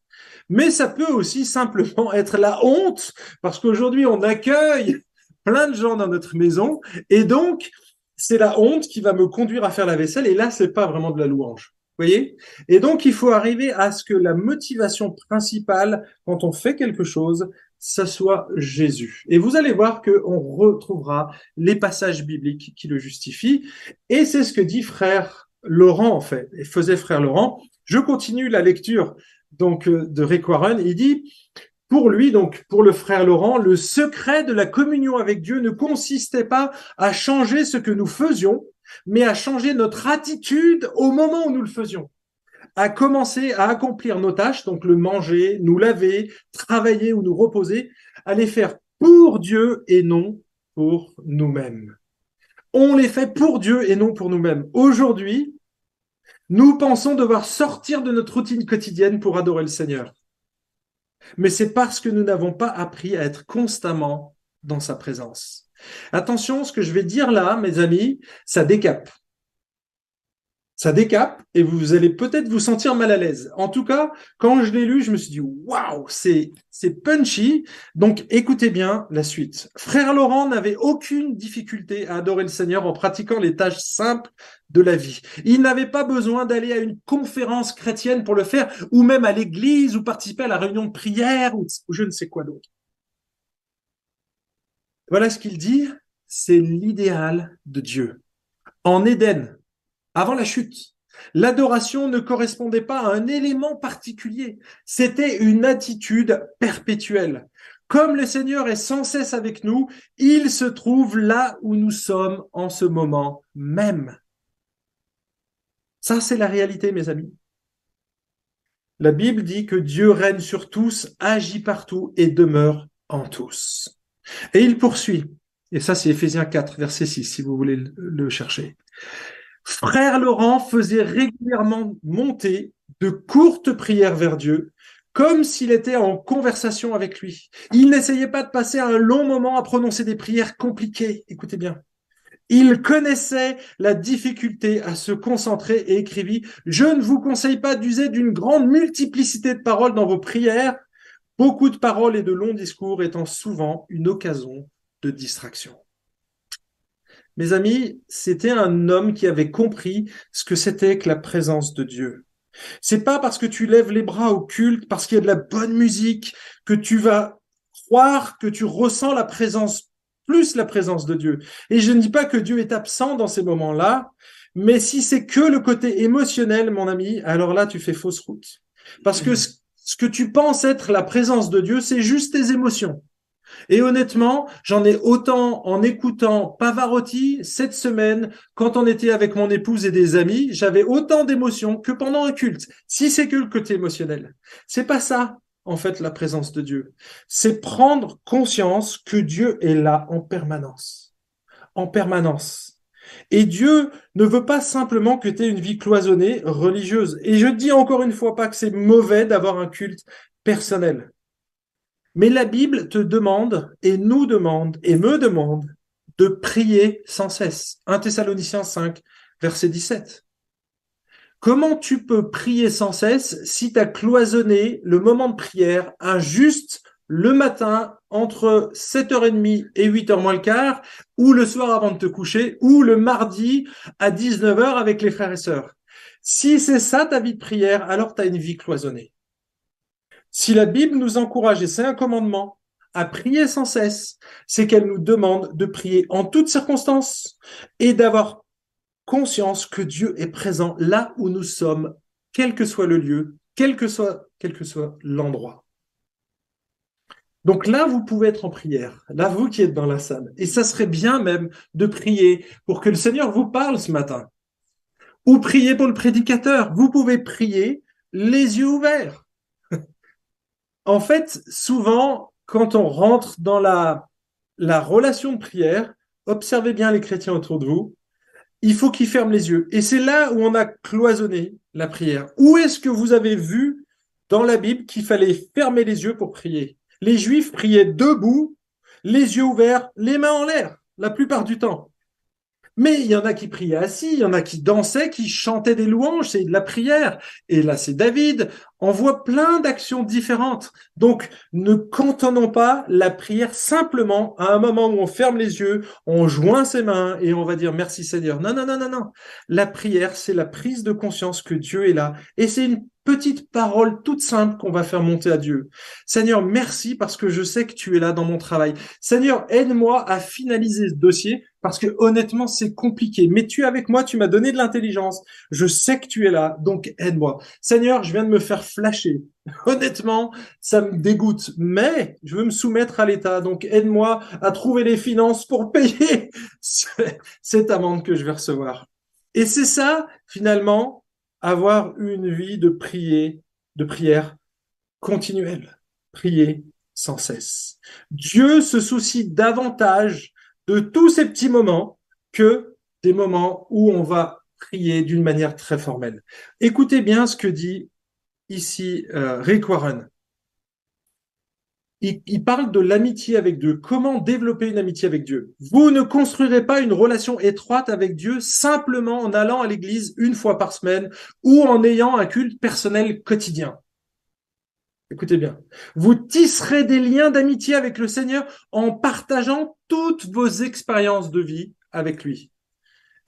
Mais ça peut aussi simplement [laughs] être la honte, parce qu'aujourd'hui, on accueille plein de gens dans notre maison. Et donc, c'est la honte qui va me conduire à faire la vaisselle. Et là, c'est pas vraiment de la louange. Vous voyez? Et donc, il faut arriver à ce que la motivation principale, quand on fait quelque chose, ça soit Jésus. Et vous allez voir qu'on retrouvera les passages bibliques qui le justifient. Et c'est ce que dit frère Laurent, en fait, et faisait frère Laurent. Je continue la lecture donc euh, de Rick Warren. Il dit, pour lui, donc pour le frère Laurent, le secret de la communion avec Dieu ne consistait pas à changer ce que nous faisions, mais à changer notre attitude au moment où nous le faisions. À commencer à accomplir nos tâches, donc le manger, nous laver, travailler ou nous reposer, à les faire pour Dieu et non pour nous-mêmes. On les fait pour Dieu et non pour nous-mêmes. Aujourd'hui, nous pensons devoir sortir de notre routine quotidienne pour adorer le Seigneur mais c'est parce que nous n'avons pas appris à être constamment dans sa présence. Attention, ce que je vais dire là, mes amis, ça décape ça décape et vous allez peut-être vous sentir mal à l'aise. En tout cas, quand je l'ai lu, je me suis dit waouh, c'est c'est punchy. Donc écoutez bien la suite. Frère Laurent n'avait aucune difficulté à adorer le Seigneur en pratiquant les tâches simples de la vie. Il n'avait pas besoin d'aller à une conférence chrétienne pour le faire ou même à l'église ou participer à la réunion de prière ou je ne sais quoi d'autre. Voilà ce qu'il dit, c'est l'idéal de Dieu. En Éden, avant la chute. L'adoration ne correspondait pas à un élément particulier, c'était une attitude perpétuelle. Comme le Seigneur est sans cesse avec nous, il se trouve là où nous sommes en ce moment même. Ça, c'est la réalité, mes amis. La Bible dit que Dieu règne sur tous, agit partout et demeure en tous. Et il poursuit. Et ça, c'est Ephésiens 4, verset 6, si vous voulez le chercher. Frère Laurent faisait régulièrement monter de courtes prières vers Dieu, comme s'il était en conversation avec lui. Il n'essayait pas de passer un long moment à prononcer des prières compliquées. Écoutez bien. Il connaissait la difficulté à se concentrer et écrivit, je ne vous conseille pas d'user d'une grande multiplicité de paroles dans vos prières, beaucoup de paroles et de longs discours étant souvent une occasion de distraction. Mes amis, c'était un homme qui avait compris ce que c'était que la présence de Dieu. C'est pas parce que tu lèves les bras au culte, parce qu'il y a de la bonne musique, que tu vas croire que tu ressens la présence, plus la présence de Dieu. Et je ne dis pas que Dieu est absent dans ces moments-là, mais si c'est que le côté émotionnel, mon ami, alors là, tu fais fausse route. Parce que ce que tu penses être la présence de Dieu, c'est juste tes émotions. Et honnêtement, j'en ai autant en écoutant Pavarotti cette semaine, quand on était avec mon épouse et des amis, j'avais autant d'émotions que pendant un culte. Si c'est que le côté émotionnel. C'est pas ça, en fait, la présence de Dieu. C'est prendre conscience que Dieu est là en permanence. En permanence. Et Dieu ne veut pas simplement que tu aies une vie cloisonnée, religieuse. Et je dis encore une fois pas que c'est mauvais d'avoir un culte personnel. Mais la Bible te demande et nous demande et me demande de prier sans cesse. 1 Thessaloniciens 5, verset 17. Comment tu peux prier sans cesse si tu as cloisonné le moment de prière à juste le matin entre 7h30 et 8h moins le quart, ou le soir avant de te coucher, ou le mardi à 19h avec les frères et sœurs? Si c'est ça ta vie de prière, alors tu as une vie cloisonnée. Si la Bible nous encourage, et c'est un commandement, à prier sans cesse, c'est qu'elle nous demande de prier en toutes circonstances et d'avoir conscience que Dieu est présent là où nous sommes, quel que soit le lieu, quel que soit, quel que soit l'endroit. Donc là, vous pouvez être en prière, là, vous qui êtes dans la salle. Et ça serait bien même de prier pour que le Seigneur vous parle ce matin. Ou prier pour le prédicateur. Vous pouvez prier les yeux ouverts. En fait, souvent, quand on rentre dans la, la relation de prière, observez bien les chrétiens autour de vous, il faut qu'ils ferment les yeux. Et c'est là où on a cloisonné la prière. Où est-ce que vous avez vu dans la Bible qu'il fallait fermer les yeux pour prier? Les Juifs priaient debout, les yeux ouverts, les mains en l'air, la plupart du temps. Mais il y en a qui priaient assis, il y en a qui dansaient, qui chantaient des louanges, c'est de la prière. Et là, c'est David. On voit plein d'actions différentes. Donc, ne cantonnons pas la prière simplement à un moment où on ferme les yeux, on joint ses mains et on va dire merci Seigneur. Non, non, non, non, non. La prière, c'est la prise de conscience que Dieu est là. Et c'est une petite parole toute simple qu'on va faire monter à Dieu. Seigneur, merci parce que je sais que tu es là dans mon travail. Seigneur, aide-moi à finaliser ce dossier parce que honnêtement, c'est compliqué. Mais tu es avec moi, tu m'as donné de l'intelligence. Je sais que tu es là, donc aide-moi. Seigneur, je viens de me faire flasher. [laughs] Honnêtement, ça me dégoûte, mais je veux me soumettre à l'État. Donc aide-moi à trouver les finances pour payer [laughs] cette amende que je vais recevoir. Et c'est ça, finalement, avoir une vie de prier, de prière continuelle, prier sans cesse. Dieu se soucie davantage de tous ces petits moments que des moments où on va prier d'une manière très formelle. Écoutez bien ce que dit ici euh, Rick Warren il, parle de l'amitié avec Dieu. Comment développer une amitié avec Dieu? Vous ne construirez pas une relation étroite avec Dieu simplement en allant à l'église une fois par semaine ou en ayant un culte personnel quotidien. Écoutez bien. Vous tisserez des liens d'amitié avec le Seigneur en partageant toutes vos expériences de vie avec lui.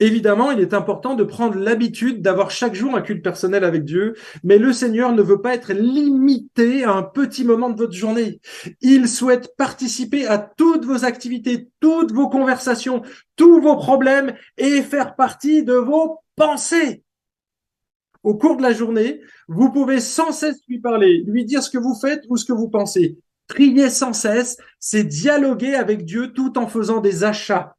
Évidemment, il est important de prendre l'habitude d'avoir chaque jour un culte personnel avec Dieu, mais le Seigneur ne veut pas être limité à un petit moment de votre journée. Il souhaite participer à toutes vos activités, toutes vos conversations, tous vos problèmes et faire partie de vos pensées. Au cours de la journée, vous pouvez sans cesse lui parler, lui dire ce que vous faites ou ce que vous pensez. Prier sans cesse, c'est dialoguer avec Dieu tout en faisant des achats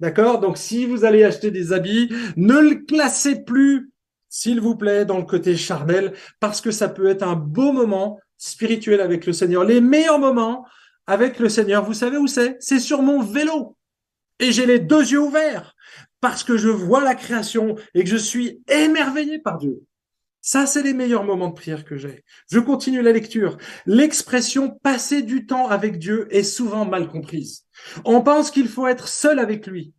D'accord? Donc, si vous allez acheter des habits, ne le classez plus, s'il vous plaît, dans le côté charnel, parce que ça peut être un beau moment spirituel avec le Seigneur. Les meilleurs moments avec le Seigneur, vous savez où c'est? C'est sur mon vélo. Et j'ai les deux yeux ouverts, parce que je vois la création et que je suis émerveillé par Dieu. Ça, c'est les meilleurs moments de prière que j'ai. Je continue la lecture. L'expression passer du temps avec Dieu est souvent mal comprise. On pense qu'il faut être seul avec lui.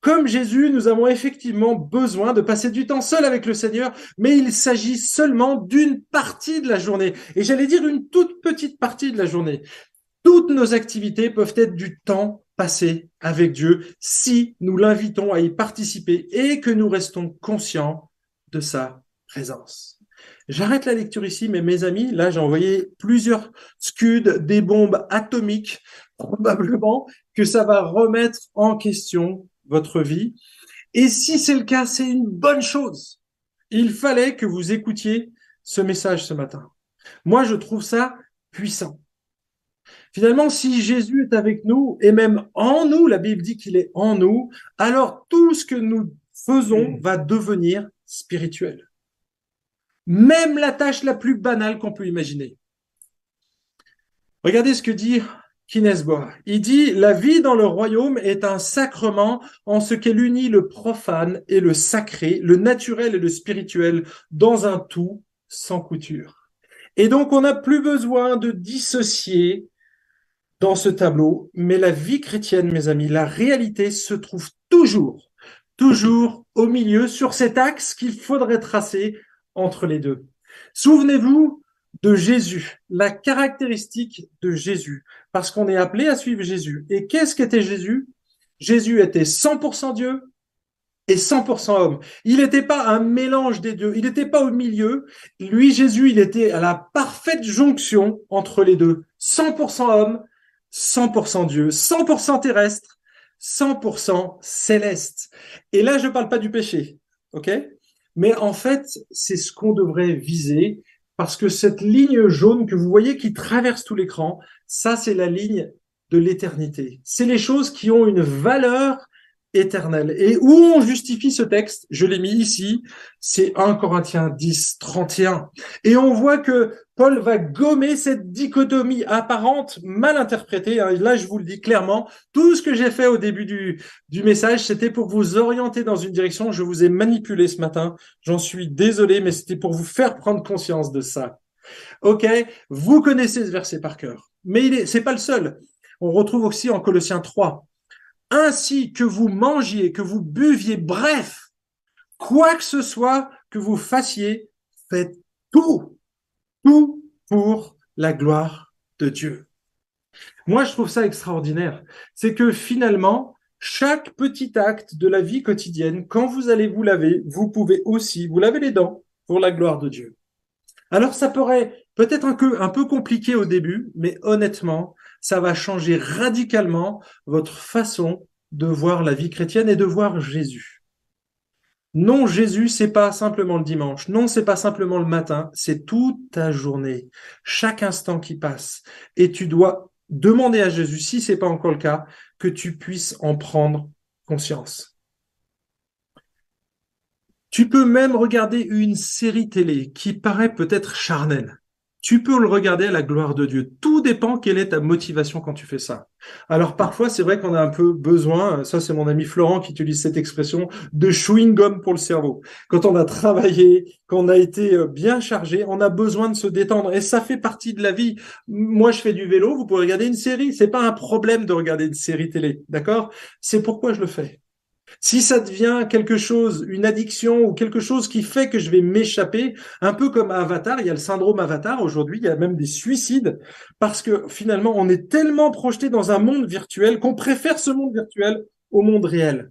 Comme Jésus, nous avons effectivement besoin de passer du temps seul avec le Seigneur, mais il s'agit seulement d'une partie de la journée. Et j'allais dire une toute petite partie de la journée. Toutes nos activités peuvent être du temps passé avec Dieu si nous l'invitons à y participer et que nous restons conscients de sa présence. J'arrête la lecture ici, mais mes amis, là j'ai envoyé plusieurs scuds, des bombes atomiques, probablement que ça va remettre en question votre vie. Et si c'est le cas, c'est une bonne chose. Il fallait que vous écoutiez ce message ce matin. Moi, je trouve ça puissant. Finalement, si Jésus est avec nous, et même en nous, la Bible dit qu'il est en nous, alors tout ce que nous faisons va devenir spirituel. Même la tâche la plus banale qu'on peut imaginer. Regardez ce que dit Kinesbois. Il dit, la vie dans le royaume est un sacrement en ce qu'elle unit le profane et le sacré, le naturel et le spirituel dans un tout sans couture. Et donc, on n'a plus besoin de dissocier dans ce tableau, mais la vie chrétienne, mes amis, la réalité se trouve toujours, toujours au milieu sur cet axe qu'il faudrait tracer entre les deux. Souvenez-vous de Jésus, la caractéristique de Jésus, parce qu'on est appelé à suivre Jésus. Et qu'est-ce qu'était Jésus? Jésus était 100% Dieu et 100% homme. Il n'était pas un mélange des deux, il n'était pas au milieu. Lui, Jésus, il était à la parfaite jonction entre les deux. 100% homme, 100% Dieu, 100% terrestre, 100% céleste. Et là, je ne parle pas du péché, ok? Mais en fait, c'est ce qu'on devrait viser, parce que cette ligne jaune que vous voyez qui traverse tout l'écran, ça, c'est la ligne de l'éternité. C'est les choses qui ont une valeur Et où on justifie ce texte, je l'ai mis ici, c'est 1 Corinthiens 10, 31. Et on voit que Paul va gommer cette dichotomie apparente, mal interprétée. Hein. Là, je vous le dis clairement, tout ce que j'ai fait au début du, du message, c'était pour vous orienter dans une direction. Je vous ai manipulé ce matin. J'en suis désolé, mais c'était pour vous faire prendre conscience de ça. OK? Vous connaissez ce verset par cœur. Mais il est, c'est pas le seul. On retrouve aussi en Colossiens 3. Ainsi que vous mangiez, que vous buviez, bref, quoi que ce soit que vous fassiez, faites tout tout pour la gloire de Dieu. Moi, je trouve ça extraordinaire. C'est que finalement, chaque petit acte de la vie quotidienne, quand vous allez vous laver, vous pouvez aussi vous laver les dents pour la gloire de Dieu. Alors, ça pourrait peut-être un peu, un compliqué au début, mais honnêtement, ça va changer radicalement votre façon de voir la vie chrétienne et de voir Jésus. Non, Jésus, c'est pas simplement le dimanche. Non, c'est pas simplement le matin. C'est toute ta journée, chaque instant qui passe. Et tu dois demander à Jésus, si c'est pas encore le cas, que tu puisses en prendre conscience. Tu peux même regarder une série télé qui paraît peut-être charnelle tu peux le regarder à la gloire de Dieu. Tout dépend quelle est ta motivation quand tu fais ça. Alors parfois, c'est vrai qu'on a un peu besoin, ça c'est mon ami Florent qui utilise cette expression, de chewing-gum pour le cerveau. Quand on a travaillé, quand on a été euh, bien chargé, on a besoin de se détendre et ça fait partie de la vie. Moi, je fais du vélo, vous pouvez regarder une série, c'est pas un problème de regarder une série télé, d'accord? C'est pourquoi je le fais. Si ça devient quelque chose, une addiction ou quelque chose qui fait que je vais m'échapper, un peu comme Avatar, il y a le syndrome Avatar aujourd'hui, il y a même des suicides, parce que finalement, on est tellement projeté dans un monde virtuel qu'on préfère ce monde virtuel au monde réel.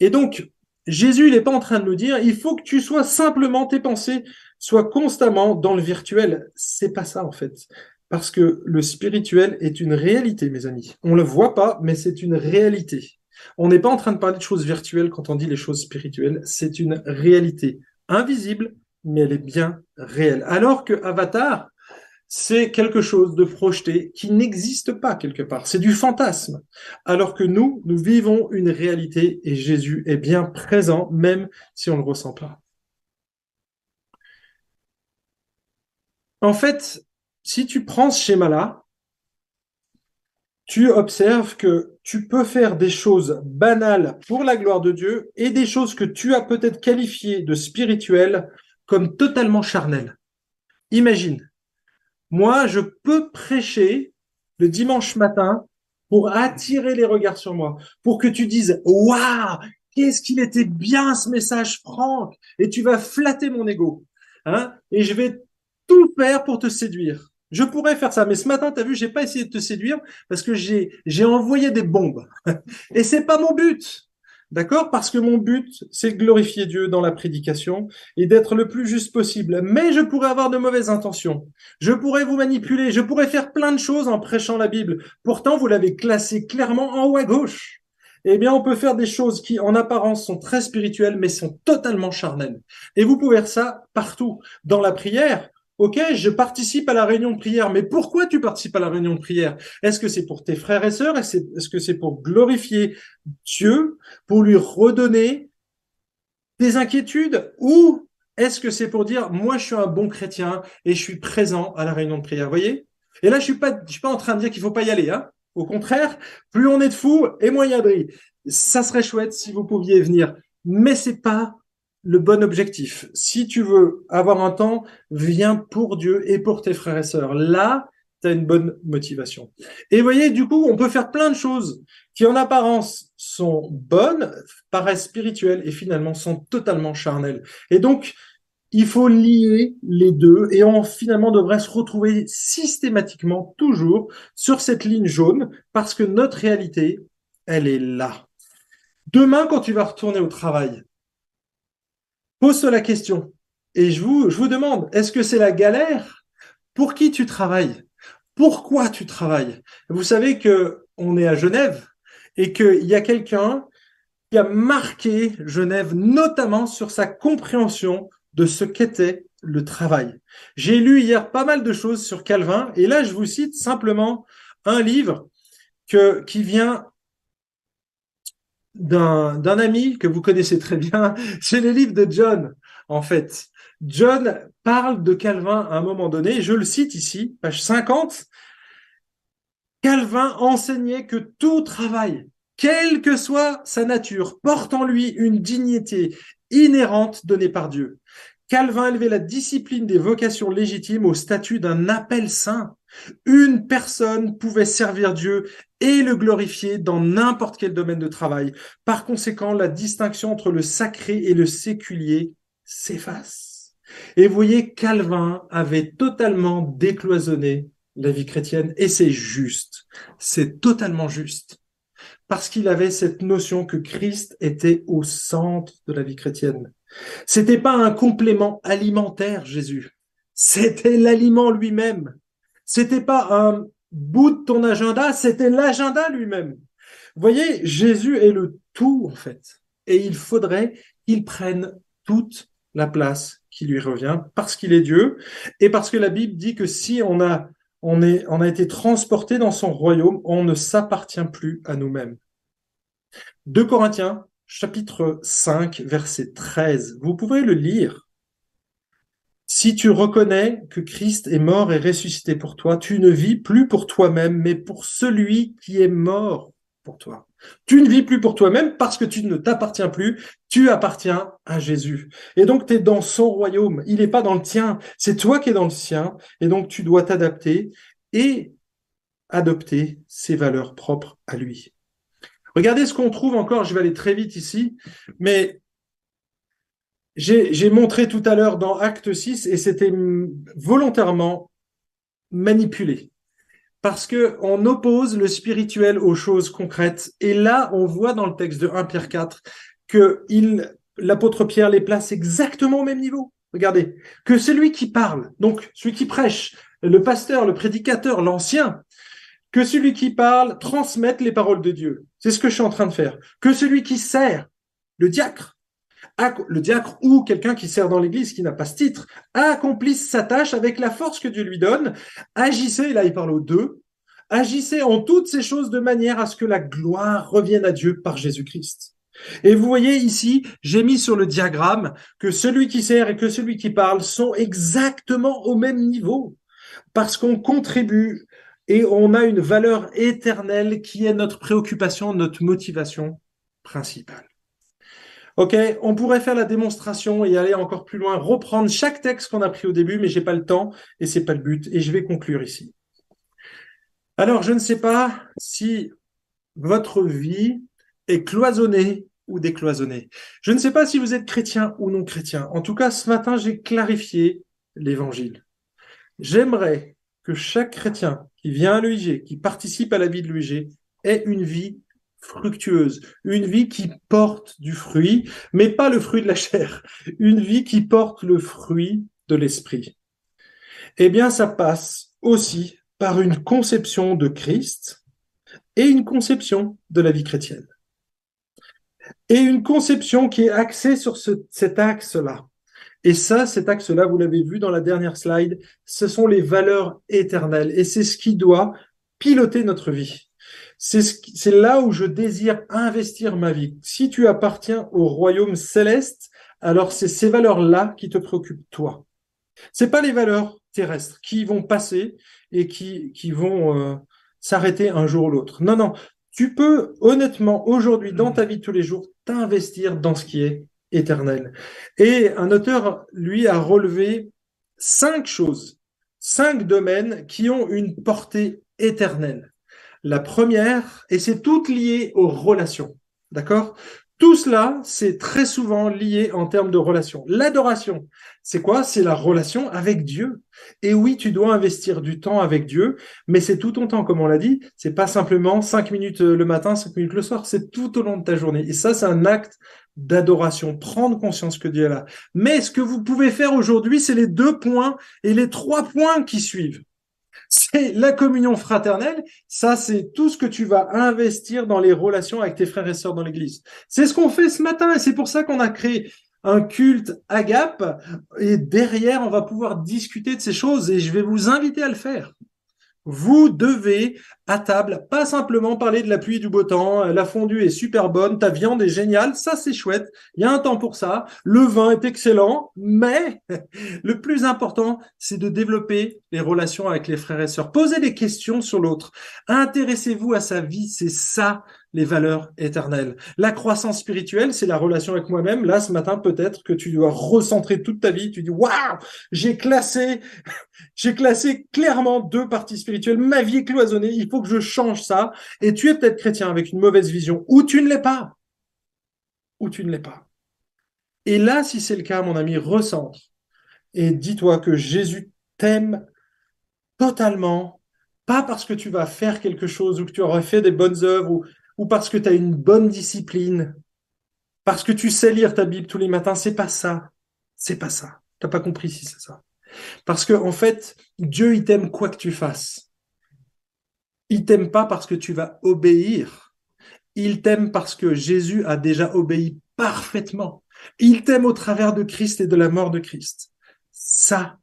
Et donc, Jésus, il n'est pas en train de nous dire, il faut que tu sois simplement, tes pensées soient constamment dans le virtuel. C'est pas ça, en fait. Parce que le spirituel est une réalité, mes amis. On le voit pas, mais c'est une réalité. On n'est pas en train de parler de choses virtuelles quand on dit les choses spirituelles, c'est une réalité invisible, mais elle est bien réelle. Alors que Avatar, c'est quelque chose de projeté qui n'existe pas quelque part, c'est du fantasme. Alors que nous, nous vivons une réalité et Jésus est bien présent, même si on ne le ressent pas. En fait, si tu prends ce schéma-là, tu observes que tu peux faire des choses banales pour la gloire de Dieu et des choses que tu as peut-être qualifiées de spirituelles comme totalement charnelles. Imagine, moi, je peux prêcher le dimanche matin pour attirer les regards sur moi, pour que tu dises, waouh, qu'est-ce qu'il était bien ce message, Franck, et tu vas flatter mon ego, hein, et je vais tout faire pour te séduire. Je pourrais faire ça, mais ce matin, tu as vu, j'ai pas essayé de te séduire parce que j'ai j'ai envoyé des bombes. [laughs] Et c'est pas mon but. D'accord? Parce que mon but, c'est de glorifier Dieu dans la prédication et d'être le plus juste possible. Mais je pourrais avoir de mauvaises intentions. Je pourrais vous manipuler. Je pourrais faire plein de choses en prêchant la Bible. Pourtant, vous l'avez classé clairement en haut à gauche. Eh bien, on peut faire des choses qui, en apparence, sont très spirituelles, mais sont totalement charnelles. Et vous pouvez faire ça partout. Dans la prière, Ok, je participe à la réunion de prière, mais pourquoi tu participes à la réunion de prière? Est-ce que c'est pour tes frères et sœurs? Est-ce que c'est pour glorifier Dieu, pour lui redonner des inquiétudes? Ou est-ce que c'est pour dire, moi je suis un bon chrétien et je suis présent à la réunion de prière voyez? Et là, je suis pas, je suis pas en train de dire qu'il faut pas y aller. Hein. Au contraire, plus on est de fous et moins il y a de Ça serait chouette si vous pouviez venir, mais c'est pas le bon objectif. Si tu veux avoir un temps, viens pour Dieu et pour tes frères et sœurs. Là, tu as une bonne motivation. Et voyez, du coup, on peut faire plein de choses qui en apparence sont bonnes, paraissent spirituelles et finalement sont totalement charnelles. Et donc, il faut lier les deux et on finalement devrait se retrouver systématiquement toujours sur cette ligne jaune parce que notre réalité, elle est là. Demain, quand tu vas retourner au travail, Pose-toi la question. Et je vous, je vous demande, est-ce que c'est la galère? Pour qui tu travailles? Pourquoi tu travailles? Vous savez que on est à Genève et qu'il y a quelqu'un qui a marqué Genève notamment sur sa compréhension de ce qu'était le travail. J'ai lu hier pas mal de choses sur Calvin et là je vous cite simplement un livre que, qui vient d'un ami que vous connaissez très bien, [laughs] c'est les livres de John, en fait. John parle de Calvin à un moment donné, je le cite ici, page 50. Calvin enseignait que tout travail, quelle que soit sa nature, porte en lui une dignité inhérente donnée par Dieu. Calvin élevait la discipline des vocations légitimes au statut d'un appel saint. Une personne pouvait servir Dieu et le glorifier dans n'importe quel domaine de travail. Par conséquent, la distinction entre le sacré et le séculier s'efface. Et vous voyez, Calvin avait totalement décloisonné la vie chrétienne et c'est juste. C'est totalement juste. Parce qu'il avait cette notion que Christ était au centre de la vie chrétienne. C'était pas un complément alimentaire, Jésus. C'était l'aliment lui-même. C'était pas un bout de ton agenda, c'était l'agenda lui-même. Vous voyez, Jésus est le tout, en fait. Et il faudrait qu'il prenne toute la place qui lui revient parce qu'il est Dieu et parce que la Bible dit que si on a, on est, on a été transporté dans son royaume, on ne s'appartient plus à nous-mêmes. 2 Corinthiens chapitre 5, verset 13. Vous pouvez le lire. Si tu reconnais que Christ est mort et ressuscité pour toi, tu ne vis plus pour toi-même, mais pour celui qui est mort pour toi. Tu ne vis plus pour toi-même parce que tu ne t'appartiens plus, tu appartiens à Jésus. Et donc tu es dans son royaume, il n'est pas dans le tien, c'est toi qui es dans le sien, et donc tu dois t'adapter et adopter ses valeurs propres à lui. Regardez ce qu'on trouve encore, je vais aller très vite ici, mais j'ai montré tout à l'heure dans Acte 6 et c'était volontairement manipulé. Parce que on oppose le spirituel aux choses concrètes. Et là, on voit dans le texte de 1 Pierre 4 que l'apôtre Pierre les place exactement au même niveau. Regardez, que celui qui parle, donc celui qui prêche, le pasteur, le prédicateur, l'ancien, que celui qui parle transmette les paroles de Dieu. C'est ce que je suis en train de faire. Que celui qui sert, le diacre, le diacre ou quelqu'un qui sert dans l'église qui n'a pas ce titre, accomplisse sa tâche avec la force que Dieu lui donne. Agissez, là il parle aux deux, agissez en toutes ces choses de manière à ce que la gloire revienne à Dieu par Jésus-Christ. Et vous voyez ici, j'ai mis sur le diagramme que celui qui sert et que celui qui parle sont exactement au même niveau, parce qu'on contribue et on a une valeur éternelle qui est notre préoccupation, notre motivation principale. Ok, on pourrait faire la démonstration et aller encore plus loin, reprendre chaque texte qu'on a pris au début, mais j'ai pas le temps et c'est pas le but. Et je vais conclure ici. Alors, je ne sais pas si votre vie est cloisonnée ou décloisonnée. Je ne sais pas si vous êtes chrétien ou non chrétien. En tout cas, ce matin, j'ai clarifié l'évangile. J'aimerais que chaque chrétien qui vient à l'UIG, qui participe à la vie de l'UIG, ait une vie fructueuse, une vie qui porte du fruit, mais pas le fruit de la chair, une vie qui porte le fruit de l'esprit. Eh bien, ça passe aussi par une conception de Christ et une conception de la vie chrétienne. Et une conception qui est axée sur cet axe-là. Et ça, cet axe-là, vous l'avez vu dans la dernière slide, ce sont les valeurs éternelles. Et c'est ce qui doit piloter notre vie. C'est ce là où je désire investir ma vie. Si tu appartiens au royaume céleste, alors c'est ces valeurs-là qui te préoccupent toi. C'est pas les valeurs terrestres qui vont passer et qui, qui vont euh, s'arrêter un jour ou l'autre. Non, non. Tu peux honnêtement aujourd'hui dans ta vie de tous les jours t'investir dans ce qui est éternel. Et un auteur, lui, a relevé cinq choses, cinq domaines qui ont une portée éternelle. La première, et c'est tout lié aux relations, d'accord? Tout cela, c'est très souvent lié en termes de relation. L'adoration, c'est quoi? C'est la relation avec Dieu. Et oui, tu dois investir du temps avec Dieu, mais c'est tout ton temps, comme on l'a dit. C'est pas simplement cinq minutes le matin, cinq minutes le soir. C'est tout au long de ta journée. Et ça, c'est un acte d'adoration. Prendre conscience que Dieu est là. Mais ce que vous pouvez faire aujourd'hui, c'est les deux points et les trois points qui suivent c'est la communion fraternelle. Ça, c'est tout ce que tu vas investir dans les relations avec tes frères et sœurs dans l'église. C'est ce qu'on fait ce matin et c'est pour ça qu'on a créé un culte agape et derrière, on va pouvoir discuter de ces choses et je vais vous inviter à le faire. Vous devez, à table, pas simplement parler de la pluie du beau temps, la fondue est super bonne, ta viande est géniale, ça c'est chouette, il y a un temps pour ça, le vin est excellent, mais [laughs] le plus important, c'est de développer les relations avec les frères et sœurs. Posez des questions sur l'autre, intéressez-vous à sa vie, c'est ça les valeurs éternelles. La croissance spirituelle, c'est la relation avec moi-même. Là, ce matin, peut-être que tu dois recentrer toute ta vie. Tu dis, waouh, j'ai classé, [laughs] j'ai classé clairement deux parties spirituelles. Ma vie est cloisonnée. Il faut que je change ça. Et tu es peut-être chrétien avec une mauvaise vision ou tu ne l'es pas. Ou tu ne l'es pas. Et là, si c'est le cas, mon ami, recentre et dis-toi que Jésus t'aime totalement, pas parce que tu vas faire quelque chose ou que tu aurais fait des bonnes œuvres ou parce que tu as une bonne discipline, parce que tu sais lire ta Bible tous les matins, c'est pas ça. C'est pas ça. T'as pas compris si c'est ça. Parce que, en fait, Dieu, il t'aime quoi que tu fasses. Il t'aime pas parce que tu vas obéir. Il t'aime parce que Jésus a déjà obéi parfaitement. Il t'aime au travers de Christ et de la mort de Christ. Ça,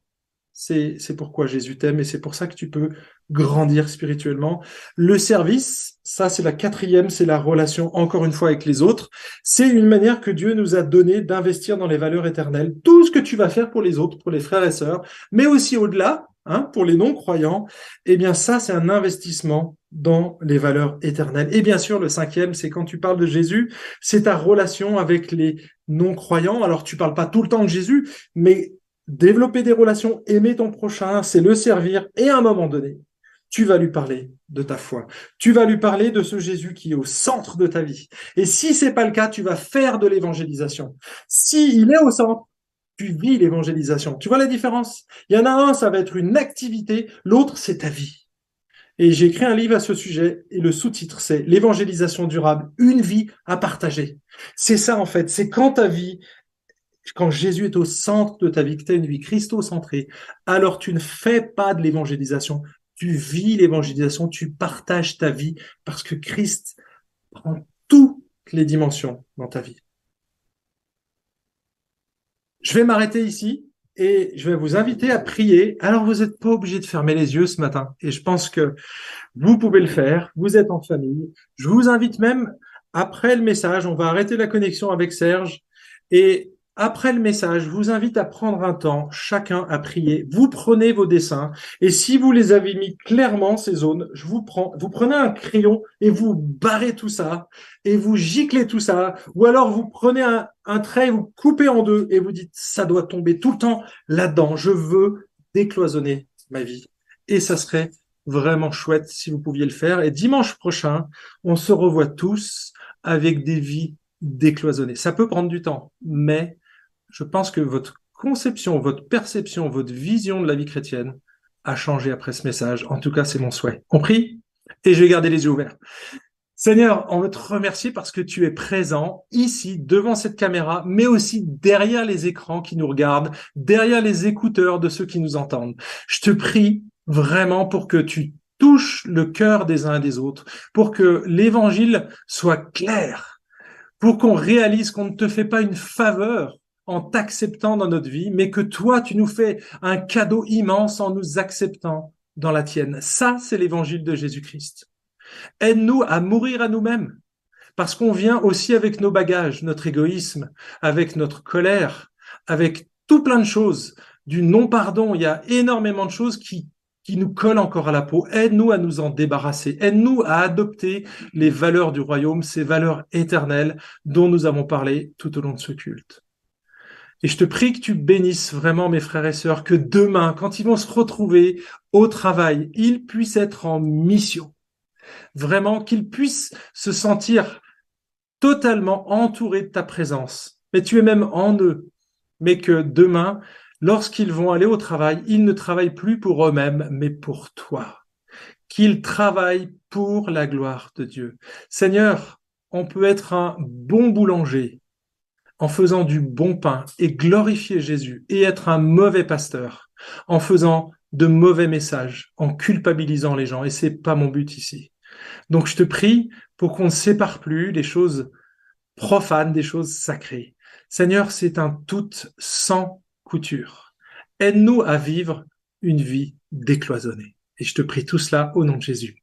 c'est, c'est pourquoi Jésus t'aime et c'est pour ça que tu peux grandir spirituellement. Le service, ça c'est la quatrième, c'est la relation encore une fois avec les autres. C'est une manière que Dieu nous a donné d'investir dans les valeurs éternelles. Tout ce que tu vas faire pour les autres, pour les frères et sœurs, mais aussi au-delà, hein, pour les non-croyants, eh bien ça c'est un investissement dans les valeurs éternelles. Et bien sûr, le cinquième, c'est quand tu parles de Jésus, c'est ta relation avec les non-croyants. Alors tu parles pas tout le temps de Jésus, mais développer des relations, aimer ton prochain, c'est le servir et à un moment donné, tu vas lui parler de ta foi. Tu vas lui parler de ce Jésus qui est au centre de ta vie. Et si c'est pas le cas, tu vas faire de l'évangélisation. Si il est au centre, tu vis l'évangélisation. Tu vois la différence? Il y en a un, ça va être une activité, l'autre, c'est ta vie. Et j'ai écrit un livre à ce sujet et le sous-titre, c'est l'évangélisation durable, une vie à partager. C'est ça, en fait. C'est quand ta vie, quand Jésus est au centre de ta vie, que tu as une vie christo-centrée, alors tu ne fais pas de l'évangélisation, tu vis l'évangélisation, tu partages ta vie parce que Christ prend toutes les dimensions dans ta vie. Je vais m'arrêter ici et je vais vous inviter à prier. Alors, vous n'êtes pas obligé de fermer les yeux ce matin et je pense que vous pouvez le faire. Vous êtes en famille. Je vous invite même, après le message, on va arrêter la connexion avec Serge et après le message, je vous invite à prendre un temps, chacun à prier. Vous prenez vos dessins et si vous les avez mis clairement ces zones, je vous prends, vous prenez un crayon et vous barrez tout ça et vous giclez tout ça, ou alors vous prenez un, un trait, vous coupez en deux et vous dites ça doit tomber tout le temps là-dedans. Je veux décloisonner ma vie et ça serait vraiment chouette si vous pouviez le faire. Et dimanche prochain, on se revoit tous avec des vies décloisonnées. Ça peut prendre du temps, mais je pense que votre conception, votre perception, votre vision de la vie chrétienne a changé après ce message. En tout cas, c'est mon souhait. Compris? Et je vais garder les yeux ouverts. Seigneur, on veut te remercier parce que tu es présent ici, devant cette caméra, mais aussi derrière les écrans qui nous regardent, derrière les écouteurs de ceux qui nous entendent. Je te prie vraiment pour que tu touches le cœur des uns et des autres, pour que l'évangile soit clair, pour qu'on réalise qu'on ne te fait pas une faveur en t'acceptant dans notre vie, mais que toi, tu nous fais un cadeau immense en nous acceptant dans la tienne. Ça, c'est l'évangile de Jésus-Christ. Aide-nous à mourir à nous-mêmes, parce qu'on vient aussi avec nos bagages, notre égoïsme, avec notre colère, avec tout plein de choses, du non-pardon. Il y a énormément de choses qui, qui nous collent encore à la peau. Aide-nous à nous en débarrasser. Aide-nous à adopter les valeurs du royaume, ces valeurs éternelles dont nous avons parlé tout au long de ce culte. Et je te prie que tu bénisses vraiment mes frères et sœurs, que demain, quand ils vont se retrouver au travail, ils puissent être en mission. Vraiment qu'ils puissent se sentir totalement entourés de ta présence. Mais tu es même en eux. Mais que demain, lorsqu'ils vont aller au travail, ils ne travaillent plus pour eux-mêmes, mais pour toi. Qu'ils travaillent pour la gloire de Dieu. Seigneur, on peut être un bon boulanger en faisant du bon pain et glorifier Jésus et être un mauvais pasteur en faisant de mauvais messages, en culpabilisant les gens. Et c'est pas mon but ici. Donc je te prie pour qu'on ne sépare plus les choses profanes des choses sacrées. Seigneur, c'est un tout sans couture. Aide-nous à vivre une vie décloisonnée. Et je te prie tout cela au nom de Jésus.